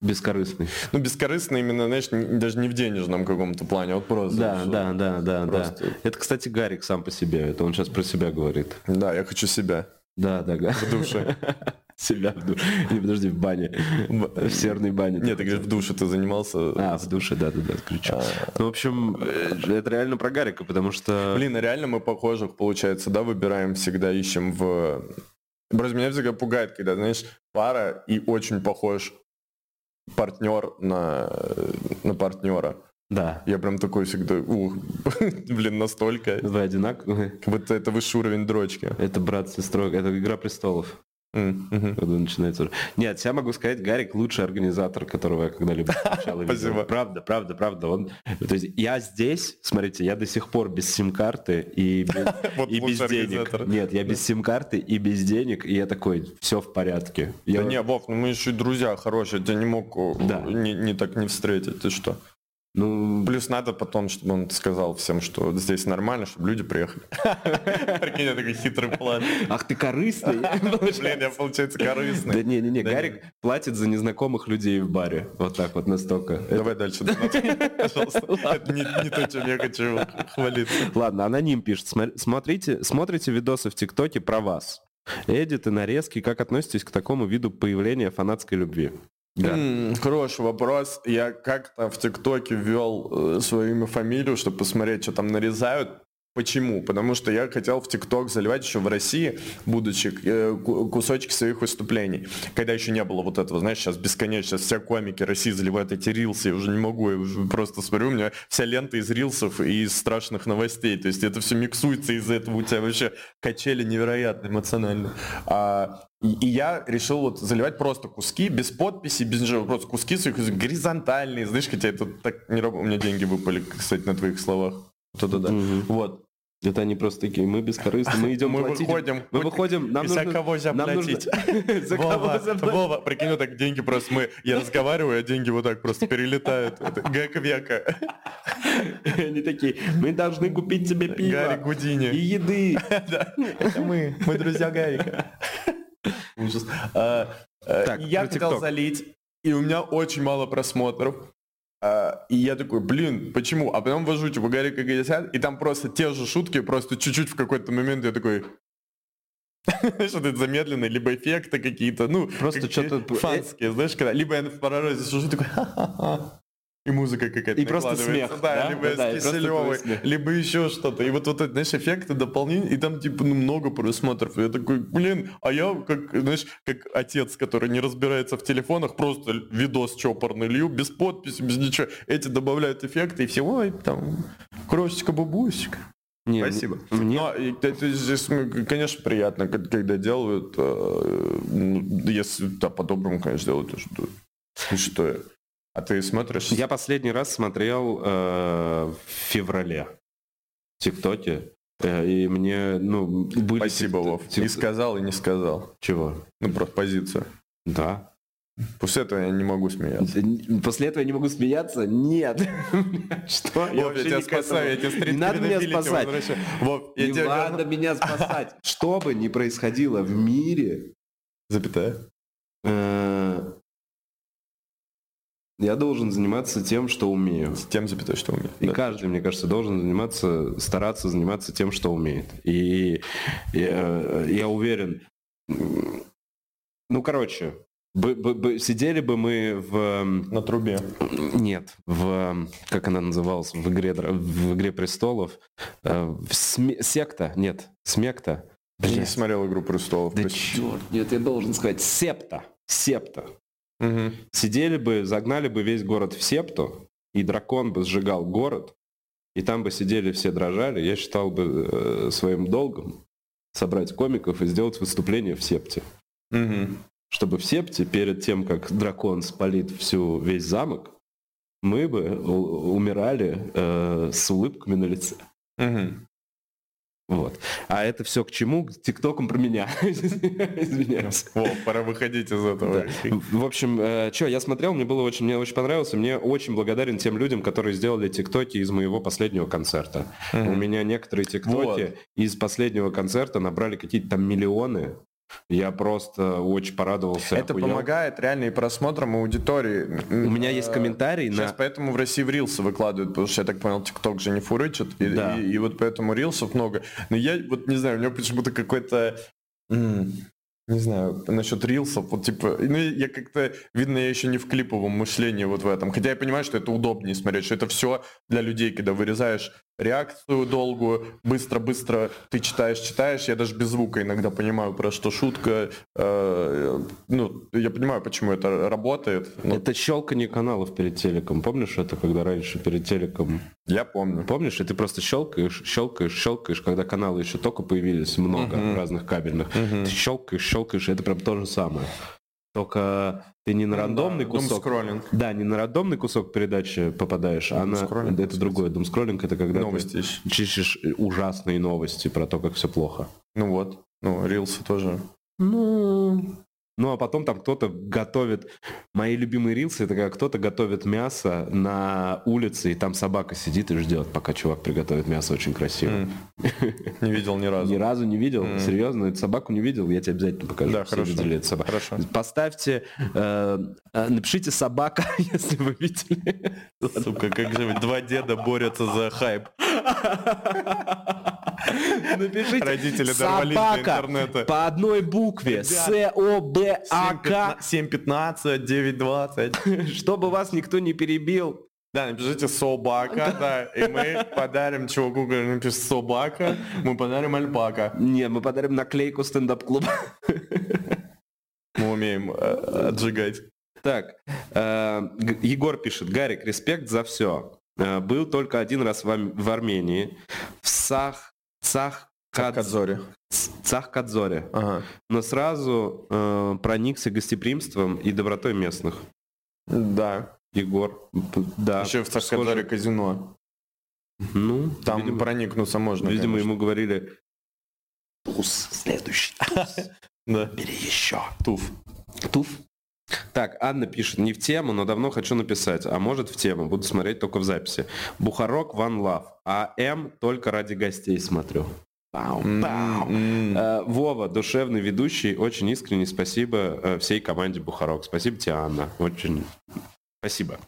Бескорыстный. Ну, бескорыстно именно, знаешь, даже не в денежном каком-то плане, вот просто. Да, да, да, да, да. Просто- Это, кстати, Гарик сам по себе. Это он сейчас про себя говорит. Да, я хочу себя Да, да, Га- в душе. (laughs) Себя в душе. Не, подожди, в бане. В северной бане. Нет, ты говоришь, в душе ты занимался. А, в душе, да, да, да, ключу. Ну, в общем, э, это реально про Гарика, потому что... Блин, а реально мы похожих, получается, да, выбираем всегда, ищем в... Просто меня всегда пугает, когда, знаешь, пара и очень похож партнер на, на партнера. Да. Я прям такой всегда, ух, (laughs) блин, настолько. Вы одинаковые. Как будто это высший уровень дрочки. Это брат с сестрой, это Игра престолов, Когда начинается. Нет, я могу сказать, Гарик лучший организатор, которого я когда-либо встречал. (laughs) Спасибо. Правда, правда, правда. Он, то есть я здесь, смотрите, я до сих пор без сим-карты и без, (laughs) Вот и без лучший денег. Нет, я без сим-карты и без денег, и я такой, все в порядке. Я, Да не, Вов, ну мы еще и друзья хорошие, я тебя не мог э, Да. не, не так не встретить, ты что? Ну, Плюс надо потом, чтобы он сказал всем, что здесь нормально, чтобы люди приехали. (laughs) Прикинь, это такой хитрый план. ах ты корыстный. (laughs) Блин, я, получается, Да корыстный. не-не-не, Да Гарик платит за незнакомых людей в баре. Вот так вот настолько. Давай дальше. Пожалуйста. (laughs) Это не, то, чем я хочу хвалиться. Ладно, аноним пишет. Смотрите, смотрите видосы в ТикТоке про вас. Эдиты, нарезки. Как относитесь к такому виду появления фанатской любви? Да. Хороший вопрос. Я как-то в ТикТоке ввел э, свое имя, фамилию, чтобы посмотреть, что там нарезают. Почему? Потому что я хотел в ТикТок заливать еще в России, будучи э, ку- кусочки своих выступлений. Когда еще не было вот этого, знаешь, сейчас бесконечно, сейчас все комики России заливают эти рилсы, я уже не могу, я уже просто смотрю, у меня вся лента из рилсов и из страшных новостей. То есть это все миксуется из-за этого, у тебя вообще качели невероятно эмоционально. А, и, я решил вот заливать просто куски, без подписи, без ничего, просто куски своих горизонтальные, знаешь, хотя это так не. У меня деньги выпали, кстати, на твоих словах. Вот это да. Мгм. Вот. Это они просто такие, мы бескорыстны, мы идем Мы платить. выходим. Мы выходим, нам за нужно... кого заплатить? (laughs) За кого заплатить? Вова, прикинь, вот так деньги просто мы, я разговариваю, а деньги вот так просто перелетают. Гека века. (laughs) Они такие, мы должны купить тебе Гарри пиво и Гудини. еды. (laughs) Да, это мы, мы друзья Гарика. Ужас. А, Так, и Я хотел залить, и у меня очень мало просмотров. А, И я такой, блин, почему? А потом ввожу, типа, Гарика 50, и там просто те же шутки, просто чуть-чуть в какой-то момент я такой... (laughs) Что-то это замедленное, либо эффекты какие-то, ну, Просто что-то- фанские, знаешь, когда... Либо я в паророзе сижу такой, и музыка какая-то И просто смех, да, да? либо Да, с Киселевой, либо еще что-то. И вот, вот это, знаешь, эффекты, дополнения, и там, типа, ну, много просмотров. И я такой, блин, а я, как, знаешь, как отец, который не разбирается в телефонах, просто видос чопорный лью, без подписи, без ничего. Эти добавляют эффекты, и все, ой, там, крошечка-бабусик. Не, Спасибо. Мне... Но и это здесь, м, конечно, приятно, когда делают, э, ну, если да, по-доброму, конечно, делают, то что, ну, что. А ты смотришь? Я последний раз смотрел э, в феврале в ТикТоке. э, и мне, ну, были... Спасибо, Вов. тик- И сказал, и не сказал. Чего? Ну, просто позицию. Да. После этого я не могу смеяться. После этого я не могу смеяться? Нет. (laughs) Что? Вов, я тебя спасаю, я тебя Не надо меня спасать. возвращаю. Вов, я Не тебя... надо меня спасать. (laughs) Что бы ни происходило в мире, Запятая. Э, я должен заниматься тем, что умею. Тем запятой, что у меня. И Да. каждый, мне кажется, должен заниматься, стараться заниматься тем, что умеет. И я, я уверен, ну, короче, бы- бы- бы- сидели бы мы в... м, На трубе. Нет, в... м, Как она называлась? В игре, в игре престолов. Э, в сме- секта? Нет, смекта. Я не смотрел «Игру престолов». Да черт, нет, я должен сказать. Септа. Септа. Мгм. Сидели бы, загнали бы весь город в септу, и дракон бы сжигал город, и там бы сидели все дрожали, я считал бы э, своим долгом собрать комиков и сделать выступление в Септе. Мгм. Чтобы в Септе, перед тем, как дракон спалит всю, весь замок, мы бы умирали э, с улыбками на лице. Мгм. Вот. А это все к чему? К тиктокам про меня. (laughs) Извиняюсь. Во, пора выходить из этого. Да. В общем, что, я смотрел, мне было очень, мне очень понравилось, и мне очень благодарен тем людям, которые сделали тиктоки из моего последнего концерта. Мгм. У меня некоторые тиктоки из последнего концерта набрали какие-то там миллионы. Я просто очень порадовался. Это охуел. помогает реально и просмотрам, и аудитории. У меня есть комментарий Сейчас на... поэтому в России в рилсы выкладывают, потому что я так понял, ТикТок же не фурычит, и, Да. и- и вот поэтому рилсов много. Но я вот не знаю, у меня почему-то какой-то не знаю, насчет рилсов, вот типа, ну я как-то, видно, я еще не в клиповом мышлении вот в этом. Хотя я понимаю, что это удобнее смотреть, что это все для людей, когда вырезаешь реакцию долгую, быстро-быстро ты читаешь, читаешь, я даже без звука иногда понимаю, про что шутка. Э, ну, я понимаю, почему это работает. но Это щелканье каналов перед телеком. Помнишь это, когда раньше перед телеком... я помню. Помнишь, и ты просто щелкаешь, щелкаешь, щелкаешь, когда каналы еще только появились, много Мгм. разных кабельных. Мгм. Ты щелкаешь, щелкаешь, и это прям то же самое. Только ты не на рандомный Да, кусок. думскроллинг. Да, не на рандомный кусок передачи попадаешь, а на... Думскроллинг, Это другое. Думскроллинг это когда Новости ты ищешь. чищешь ужасные новости про то, как все плохо. Ну вот. Ну, рилсы тоже. Ну... Ну, а потом там кто-то готовит... Мои любимые рилсы, это когда кто-то готовит мясо на улице, и там собака сидит и ждет, пока чувак приготовит мясо очень красиво. Не видел ни разу. Ни разу не видел? Серьезно? Эту собаку не видел? Я тебе обязательно покажу. Да, хорошо. видели эту собаку. Хорошо. Поставьте, э, э, напишите собака, (laughs) если вы видели. Сука, как же два деда борются за хайп. Напишите Родители до собака интернета. по одной букве. Ребят, С-О-Б-А-К. 7.15, 9.20. Чтобы вас никто не перебил. Да, напишите собака, да, и мы подарим чуваку, который напишет собака, мы подарим альпака. Не, мы подарим наклейку стендап-клуба. (laughs) Мы умеем э, отжигать. Так, э, Егор пишет, Гарик, респект за все. Был только один раз в, Армении, в Сах... Цах... Кадзори. Цахкадзоре. Ага. но сразу э, проникся гостеприимством и добротой местных. Да. Егор, да. Еще в схоже. Царкадзоре казино. Ну, Там видимо, проникнуться можно. видимо, конечно. ему говорили, туз, следующий туз, (laughs) Да. бери еще. Туф. Туф. Так, Анна пишет, не в тему, но давно хочу написать. А может в тему, буду смотреть только в записи. Бухарок, One Love. А М только ради гостей смотрю. Пау, пау. М-м. Э, Вова, душевный ведущий, очень искренне спасибо э, всей команде Бухарок. Спасибо тебе, Анна. Очень спасибо.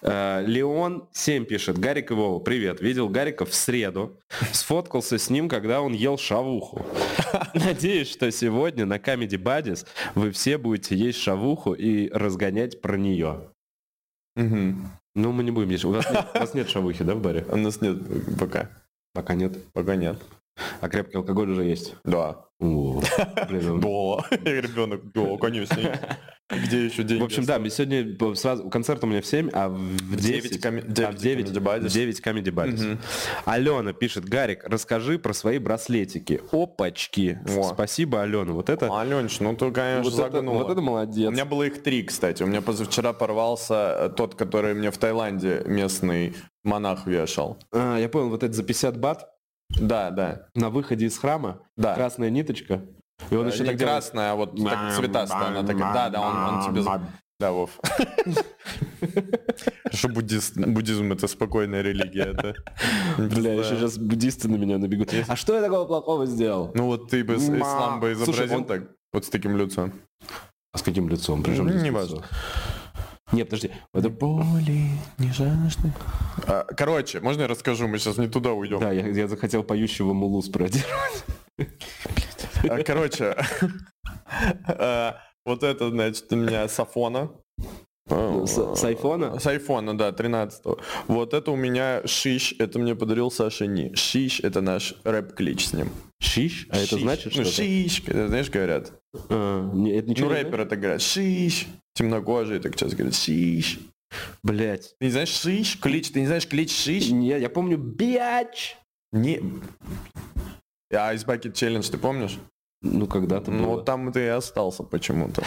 Э, Леон 7 пишет. Гарик и Вова, привет. Видел Гарика в среду. Сфоткался с ним, когда он ел шавуху. (laughs) Надеюсь, что сегодня на Comedy Buddies вы все будете есть шавуху и разгонять про нее. Мгм. Ну, мы не будем есть. У вас нет, у вас нет шавухи, да, в баре? У нас нет пока. Пока нет. Пока нет. А крепкий алкоголь уже есть. Да. О, блин, Да. (laughs) Ребенок, да, конечно. Где еще деньги? В общем, да, сегодня сразу, концерт у меня в 7, а в 10, девять коми- а в 9, Comedy Buddies. в 9 Comedy Buddies. Мгм. Алена пишет, Гарик, расскажи про свои браслетики. Опачки. О. Спасибо, Алена. Вот это, Аленч, ну ты, конечно, вот это, загнула. вот это молодец. У меня было их три, кстати. У меня позавчера порвался э, тот, который мне в Таиланде местный монах вешал. А, я понял, вот это за 50 бат Да, да. на выходе из храма. Да. Красная ниточка. И он Э, еще не так делает. красная, а вот так цветастая. Она такая. Да, да, он, он тебе... Да, Вов. (laughs) Что буддизм это спокойная религия. Это... Бля, Да. еще сейчас буддисты на меня набегут. А что я такого плохого сделал? Ну вот ты бы ислам бы изобразил так, вот с таким лицом. А с каким лицом? Причем не важно. Не, подожди. Это... Боли, не жажды. А, Короче, можно я расскажу? Мы сейчас не туда уйдем. Да, я, я захотел поющего мулу спродировать. А, Короче, (laughs) а, вот это, значит, у меня с Афона. С, с айфона? С айфона, да, 13 Вот это у меня Шиш, это мне подарил Саша Ни. Шиш, это наш рэп-клич с ним. Шиш? А это значит Ну, что-то? Шиш, это, знаешь, говорят. А, не, это Ну, не рэперы так говорят. Шиш. Темнокожие так сейчас говорят. Шиш. Блять. Ты не знаешь Шиш? Клич, ты не знаешь клич Шиш? Не, я помню Биач. Не. А Ice Bucket Challenge ты помнишь? Ну, когда-то Ну, было. вот там ты и остался почему-то.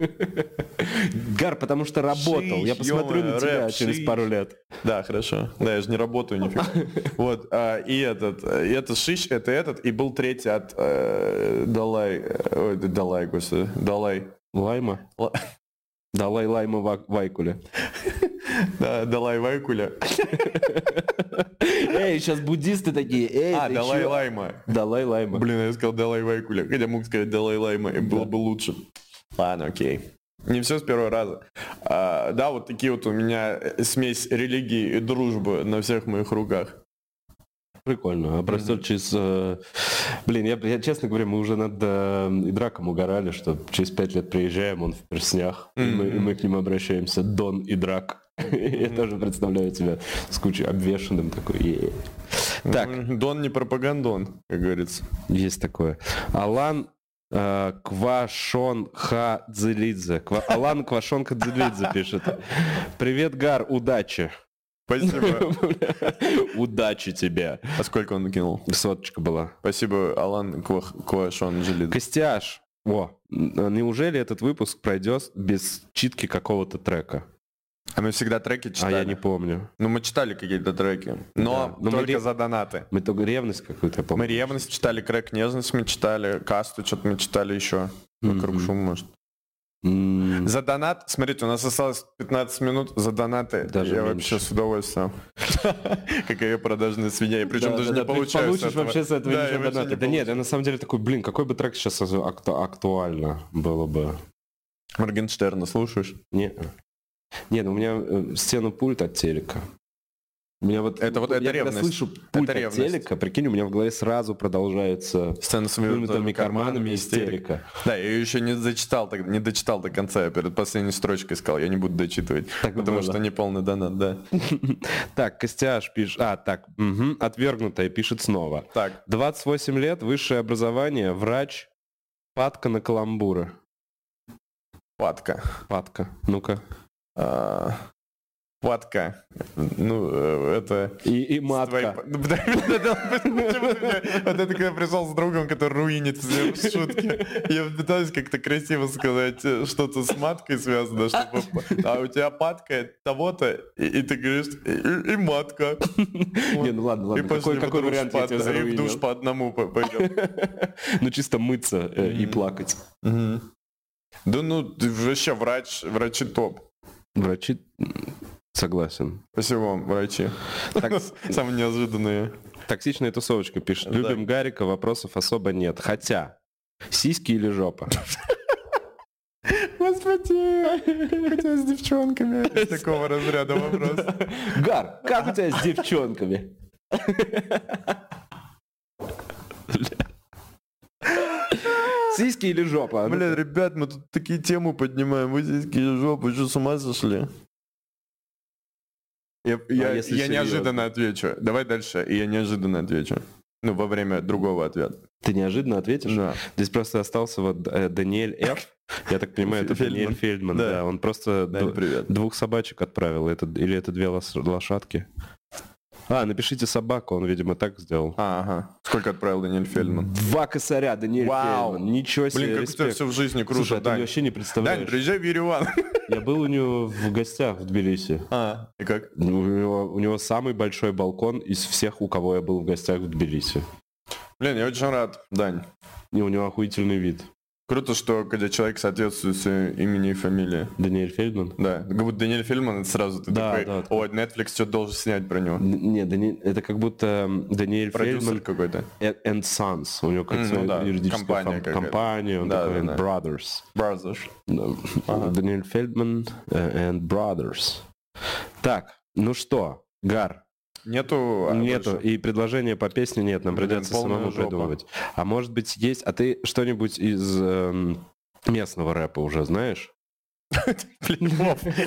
(laughs) Гар, потому что работал. Я Шиш, посмотрю ё-моё, на тебя рэп, через шиш. пару лет. Да, хорошо. Да, я же не работаю нифига. (laughs) Вот, а, и этот, э, и это Шиш, это этот, и был третий от э, Далай, э, ой, да, Далай, господи, Далай. Лайма? Ла- Далай Лайма Ва- Вайкуля. (laughs) Да, Далай Вайкуля. (laughs) Эй, сейчас буддисты такие. Эй, А, Далай? Лайма. Далай Лайма. Блин, я сказал Далай Вайкуля, хотя мог сказать Далай Лайма, и было бы лучше. Ладно, окей. Не все с первого раза. А, да, вот такие вот у меня э, смесь религии и дружбы на всех моих руках. Прикольно. А просто через... э, Блин, я, я, честно говоря, мы уже над э, Идраком угорали, что через пять лет приезжаем, он в перснях, и, мы, и мы к нему обращаемся. Дон Идрак. (laughs) Я тоже представляю тебя с кучей обвешенным такой. Так, Дон не пропагандон, как говорится. есть такое. Алан э, Квашон Хадзелидзе. Алан Квашон Хадзелидзе пишет. (laughs) Привет, Гар, удачи. Спасибо. (laughs) Удачи тебе. А сколько он накинул? Соточка была. Спасибо, Алан Квашон Джилид. Костяш. О, н- неужели этот выпуск пройдет без читки какого-то трека? А мы всегда треки А читали. я не помню. Ну, мы читали какие-то треки, но Да. Но мы только ре- за донаты. Мы только ревность какую-то помню. Мы ревность читали, крэк нежность мы читали, касту что-то мы читали еще. Вокруг Мгм. шум, может. За донат, смотрите, у нас осталось 15 минут за донаты. Даже я меньше. вообще с удовольствием. (laughs) Какая продажная свинья. И причем да, даже да, не получаю получишь этого. вообще с этого Да, ничего доната. не Да нет, я на самом деле такой, блин, какой бы трек сейчас акту- актуально было бы? Моргенштерна слушаешь? Не. Не, ну у меня э, стену пульт от телека. У меня вот Это вот- я это когда ревность. слышу пульт Это от ревность. телека, прикинь, у меня в голове сразу продолжается Сцена с вымытыми вымытыми карманами истерика. Да, я ее еще не зачитал, так, не дочитал до конца. Я перед последней строчкой сказал, я не буду дочитывать. Так потому было. что не полный донат, да. (laughs) Так, Костяш пишет... А, так, отвергнутая пишет снова. Так, 28 лет, высшее образование, врач, падка на каламбуры. падка. Падка, ну-ка. Падка. Ну, э, это... И, и матка. (laughs) Вот это когда пришел с другом, который руинит все шутки. Я пытаюсь как-то красиво сказать э, что-то с маткой связано, чтобы... (laughs) А у тебя падка того-то, и, ты говоришь, и, матка. (laughs) Не, ну ладно, ладно. Какой, какой вариант я тебе одному- И в душ заруинил? по одному по- пойдем. Ну чисто мыться э, и плакать. Да ну, вообще врач, врачи топ. Врачи... Согласен. Спасибо вам, врачи. Так. (laughs) Самые неожиданные. Токсичная тусовочка пишет. Да. Любим Гарика, вопросов особо нет. Хотя, сиськи или жопа? (laughs) Господи, хотя с девчонками. (laughs) Такого разряда вопрос. Гар, как у тебя с девчонками? Сиськи или жопа? А ну- Блин, ребят, мы тут такие темы поднимаем. Вы здесь какие жопы, что с ума сошли? Я, я- А я серьезно? неожиданно отвечу. Давай дальше, и я неожиданно отвечу. Ну, во время другого ответа. Ты неожиданно ответишь? Да. Здесь просто остался вот э, Даниэль Ф. Я так понимаю, это Фельдман. Даниэль Фельдман. Да. Да, он просто Дань, привет. двух собачек отправил. Это, или это две лошадки. А, напишите собаку, он, видимо, так сделал. А, ага. Сколько отправил Даниэль Фельдман? Два косаря, Даниэль Вау. Фельдман. Ничего себе, Блин, как у тебя респект. все в жизни круто, Слушай, а ты Дань. вообще не Дань, представляешь. приезжай в Ереван. Я был у него в гостях в Тбилиси. А, и как? У него, у него самый большой балкон из всех, у кого я был в гостях в Тбилиси. Блин, я очень рад, Дань. И у него охуительный вид. Круто, что когда человек соответствует своему имени и фамилии. Даниэль Фельдман? Да, как будто Даниэль Фельдман, это сразу ты Да, такой, да. о, Netflix что-то должен снять про него. Не, Дани- это как будто м, Даниэль Продюсер Фельдман какой-то. э- and Sons. У него как М, своя ну да, юридическая компания какая-то. компания, он Да, такой да, да. Brothers. Brothers. Да. Ага. Даниэль Фельдман э, and Brothers. Так, ну что, Гар, Нету... нету, и предложения по песне нет, нам Блин, придется самому жопа. придумывать. А может быть есть, а ты что-нибудь из эм, местного рэпа уже знаешь? (laughs) Блин,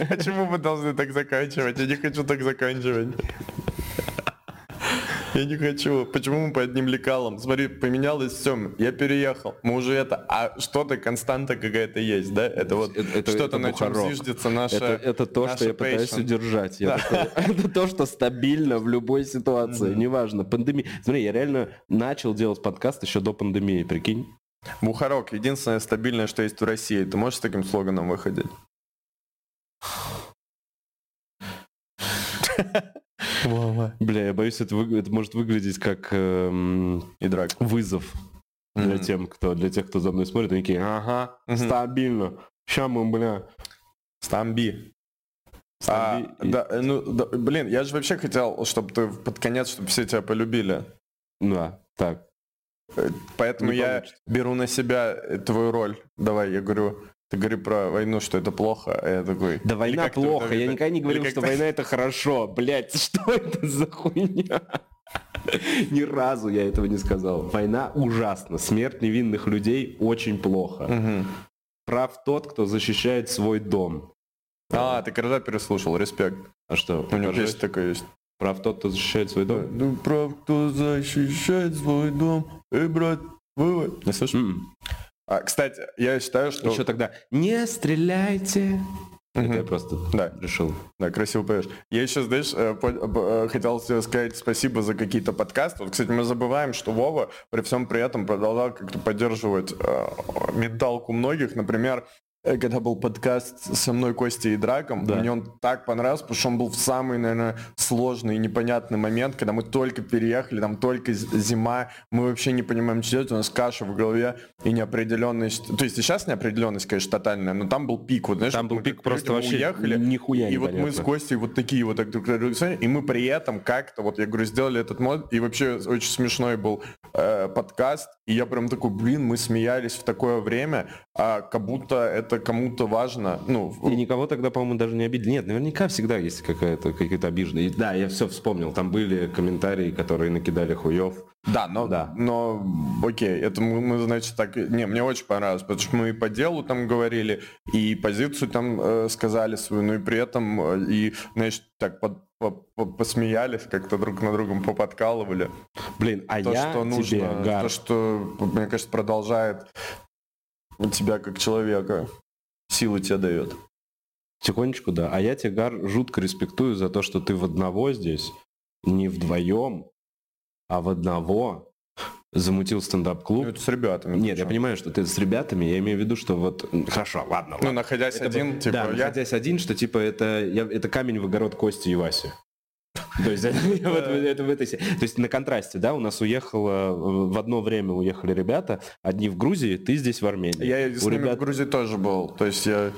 почему мы должны так заканчивать? Я не хочу так заканчивать. Я не хочу. Почему мы по одним лекалам? Смотри, поменялось все. Я переехал. Мы уже это... А что-то, константа какая-то есть, да? Это вот Это- что-то, на чем зиждется наша... Это, то, что я пытаюсь удержать. (laughs) Это то, что стабильно в любой ситуации. Неважно. Пандемия. Смотри, я реально начал делать подкаст еще до пандемии, прикинь. Бухарок, единственное стабильное, что есть в России. Ты можешь с таким слоганом выходить? (laughs) Бля, я боюсь, это, вы- это может выглядеть как эм, И драк. вызов для, тем, кто, для тех, кто за мной смотрит. Они такие, ага, стабильно. Ща мы, бля. Стамби. Стамби А, и- да, ну, да, блин, я же вообще хотел, чтобы ты под конец, чтобы все тебя полюбили. Да, так. Поэтому Не я получится. беру на себя э, твою роль. Давай, я говорю, ты говори про войну, что это плохо, а я такой... Да война плохо. Я никогда не говорил, что война (laughs) это хорошо. Блять, (laughs) что это за хуйня? Ни разу я этого не сказал. Война ужасна. Смерть невинных людей очень плохо. Прав тот, кто защищает свой дом. А, ты когда переслушал, респект. А что? У него песня такая есть. Прав тот, кто защищает свой дом? Ну, прав, кто защищает свой дом, и брат, вывод. Не слышишь? А, кстати, я считаю, что... Еще тогда не стреляйте. Это я просто Да. решил. Да, красиво поешь. Я еще, знаешь, э, э, хотел тебе сказать спасибо за какие-то подкасты. Вот, кстати, мы забываем, что Вова при всем при этом продолжал как-то поддерживать э, менталку многих. Например, когда был подкаст со мной, Костей и Драком, Да. мне он так понравился, потому что он был в самый, наверное, сложный и непонятный момент, когда мы только переехали, там только зима, мы вообще не понимаем, что делать, у нас каша в голове и неопределенность. То есть и сейчас неопределенность, конечно, тотальная, но там был пик, вот знаешь, Там был пик просто вообще уехали, нихуя и вот мы с непонятно. Костей вот такие вот так друг смотрели, и мы при этом как-то, вот я говорю, сделали этот мод, и вообще очень смешной был э, подкаст, и я прям такой, блин, мы смеялись в такое время, а как будто это кому-то важно, ну, И никого тогда, по-моему, даже не обидели. Нет, наверняка всегда есть какая-то какие-то обиженные. Да, я все вспомнил. Там были комментарии, которые накидали хуев. да, но, Да. но окей, это мы, мы, значит, так, не, мне очень понравилось, потому что мы и по делу там говорили, и позицию там э, сказали свою, но и при этом, э, и, знаешь, так под- по- по- посмеялись, как-то друг на другом поподкалывали. Блин, а то, я что нужно, тебе, Гар, то, что, мне кажется, продолжает тебя как человека, силы тебе дает. тихонечку, да. А я тебе, Гар, жутко респектую за то, что ты в одного здесь, не вдвоем, а в одного замутил стендап-клуб. Ну, это с ребятами. Нет, я причем. понимаю, что ты с ребятами, я имею в виду, что вот... Хорошо, ладно, Ну, ладно. находясь Это один, был- типа, да, я... находясь один, что типа это, я- это камень в огород Кости и Васи. То есть (laughs) это, в этой То есть на контрасте, да, у нас уехало, э, в одно время уехали ребята, одни в Грузии, ты здесь в Армении. Я с ними в Грузии тоже был. То есть я...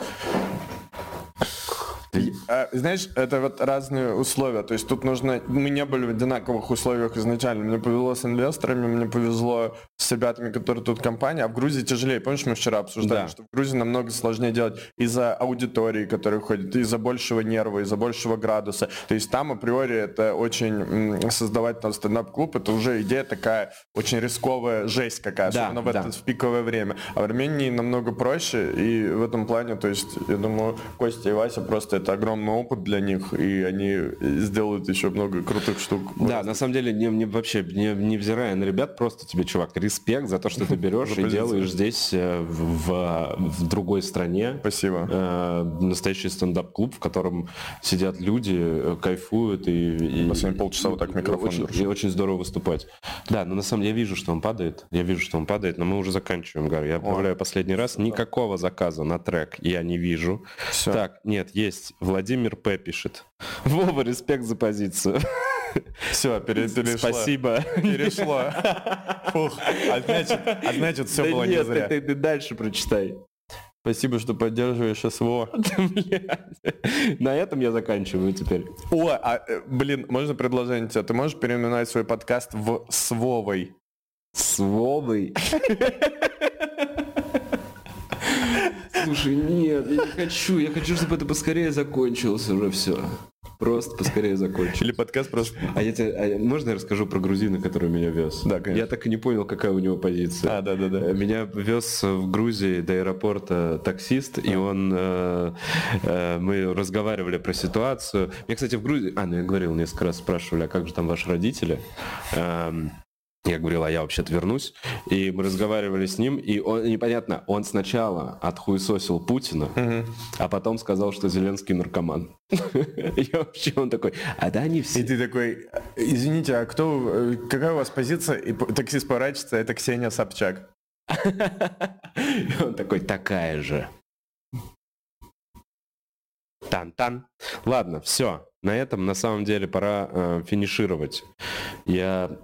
А, знаешь, это вот разные условия. То есть тут нужно... Мы не были в одинаковых условиях изначально. Мне повезло с инвесторами, мне повезло с ребятами, которые тут компания, а в Грузии тяжелее. Помнишь, мы вчера обсуждали, Да. что в Грузии намного сложнее делать из-за аудитории, которая ходит, из-за большего нерва, из-за большего градуса. То есть там априори это очень... Создавать там стендап-клуб, это уже идея такая очень рисковая жесть какая, Да, особенно в, да. это, в пиковое время. А в Армении намного проще, и в этом плане, то есть, я думаю, Костя и Вася просто это огромный опыт для них, и они сделают еще много крутых штук. Да, на самом деле, не, не- вообще, не, невзирая на ребят, просто тебе, чувак, респект за то, что ты (laughs) берешь и делаешь здесь, э, в, в- другой стране, Спасибо. э, настоящий стендап-клуб, в котором сидят люди, э, кайфуют и... и Последние полчаса вот так микрофон очень, держу. и очень здорово выступать. Да, но на самом деле я вижу, что он падает, я вижу, что он падает, но мы уже заканчиваем, Гар. Я отправляю последний раз. Никакого заказа на трек я не вижу. Всё. Так, нет, есть. Владимир П. пишет. Вова, респект за позицию. Все, перешло. Спасибо. Перешло. Фух. А значит, а значит все Да было не нет, зря. ты, ты- ты дальше прочитай. Спасибо, что поддерживаешь СВО. (laughs) На этом я заканчиваю теперь. О, а, э, блин, можно предложение тебе? Ты можешь переименовать свой подкаст в «С Вовой»? (laughs) Слушай, нет, я не хочу. Я хочу, чтобы это поскорее закончилось уже все. Просто поскорее закончить. Или подкаст просто... А я тебе, а можно я расскажу про грузина, который меня вез? Да, конечно. Я так и не понял, какая у него позиция. А, да-да-да. Э, Меня вез в Грузии до аэропорта таксист, и он... э, э, мы разговаривали про ситуацию. Мне, кстати, в Грузии... А, ну я говорил, несколько раз спрашивали, а как же там ваши родители? Эм, я говорил, а я вообще-то вернусь. И мы разговаривали с ним, и он, непонятно, он сначала отхуесосил Путина, а потом сказал, что Зеленский наркоман. (laughs) И вообще он такой, а да И все... ты такой, извините, а кто, э, какая у вас позиция? И таксист поворачивается, это Ксения Собчак. (laughs) И он такой, такая же. Тан-тан. Ладно, все. На этом на самом деле пора э, финишировать. Я...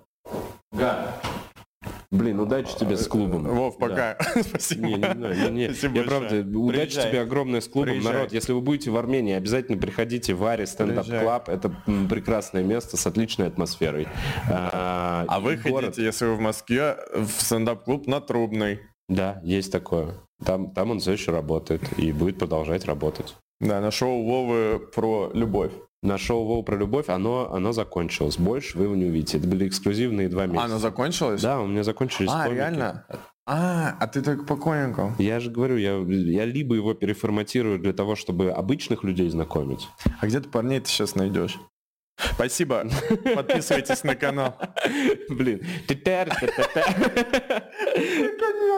Блин, удачи тебе с клубом. Вов, Да. пока. (laughs) Спасибо. Не, не, не, не. Спасибо Я правда, удачи Приезжай. тебе огромное с клубом. Приезжай. Народ, если вы будете в Армении, обязательно приходите в Ари Standup. Club. Это прекрасное место с отличной атмосферой. А, А вы город- хотите, если вы в Москве, в стендап-клуб на Трубной. Да, есть такое. Там, там он все еще работает и будет продолжать работать. Да, на шоу Вовы про любовь. На шоу Вова про любовь оно, оно закончилось. Больше вы его не увидите. Это были эксклюзивные два месяца. А, оно закончилось? Да, у меня закончились А, комики. реально? А, а ты так по комикам. Я же говорю, я, я либо его переформатирую для того, чтобы обычных людей знакомить. А где ты парней ты сейчас найдешь? Спасибо. Подписывайтесь на канал. Блин. Тетер, тетер.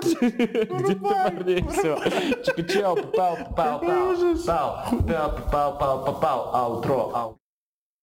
Где ты парней? Все. Чики-чау, попал, попал, попал. Попал, попал, попал, попал. Аутро, аутро.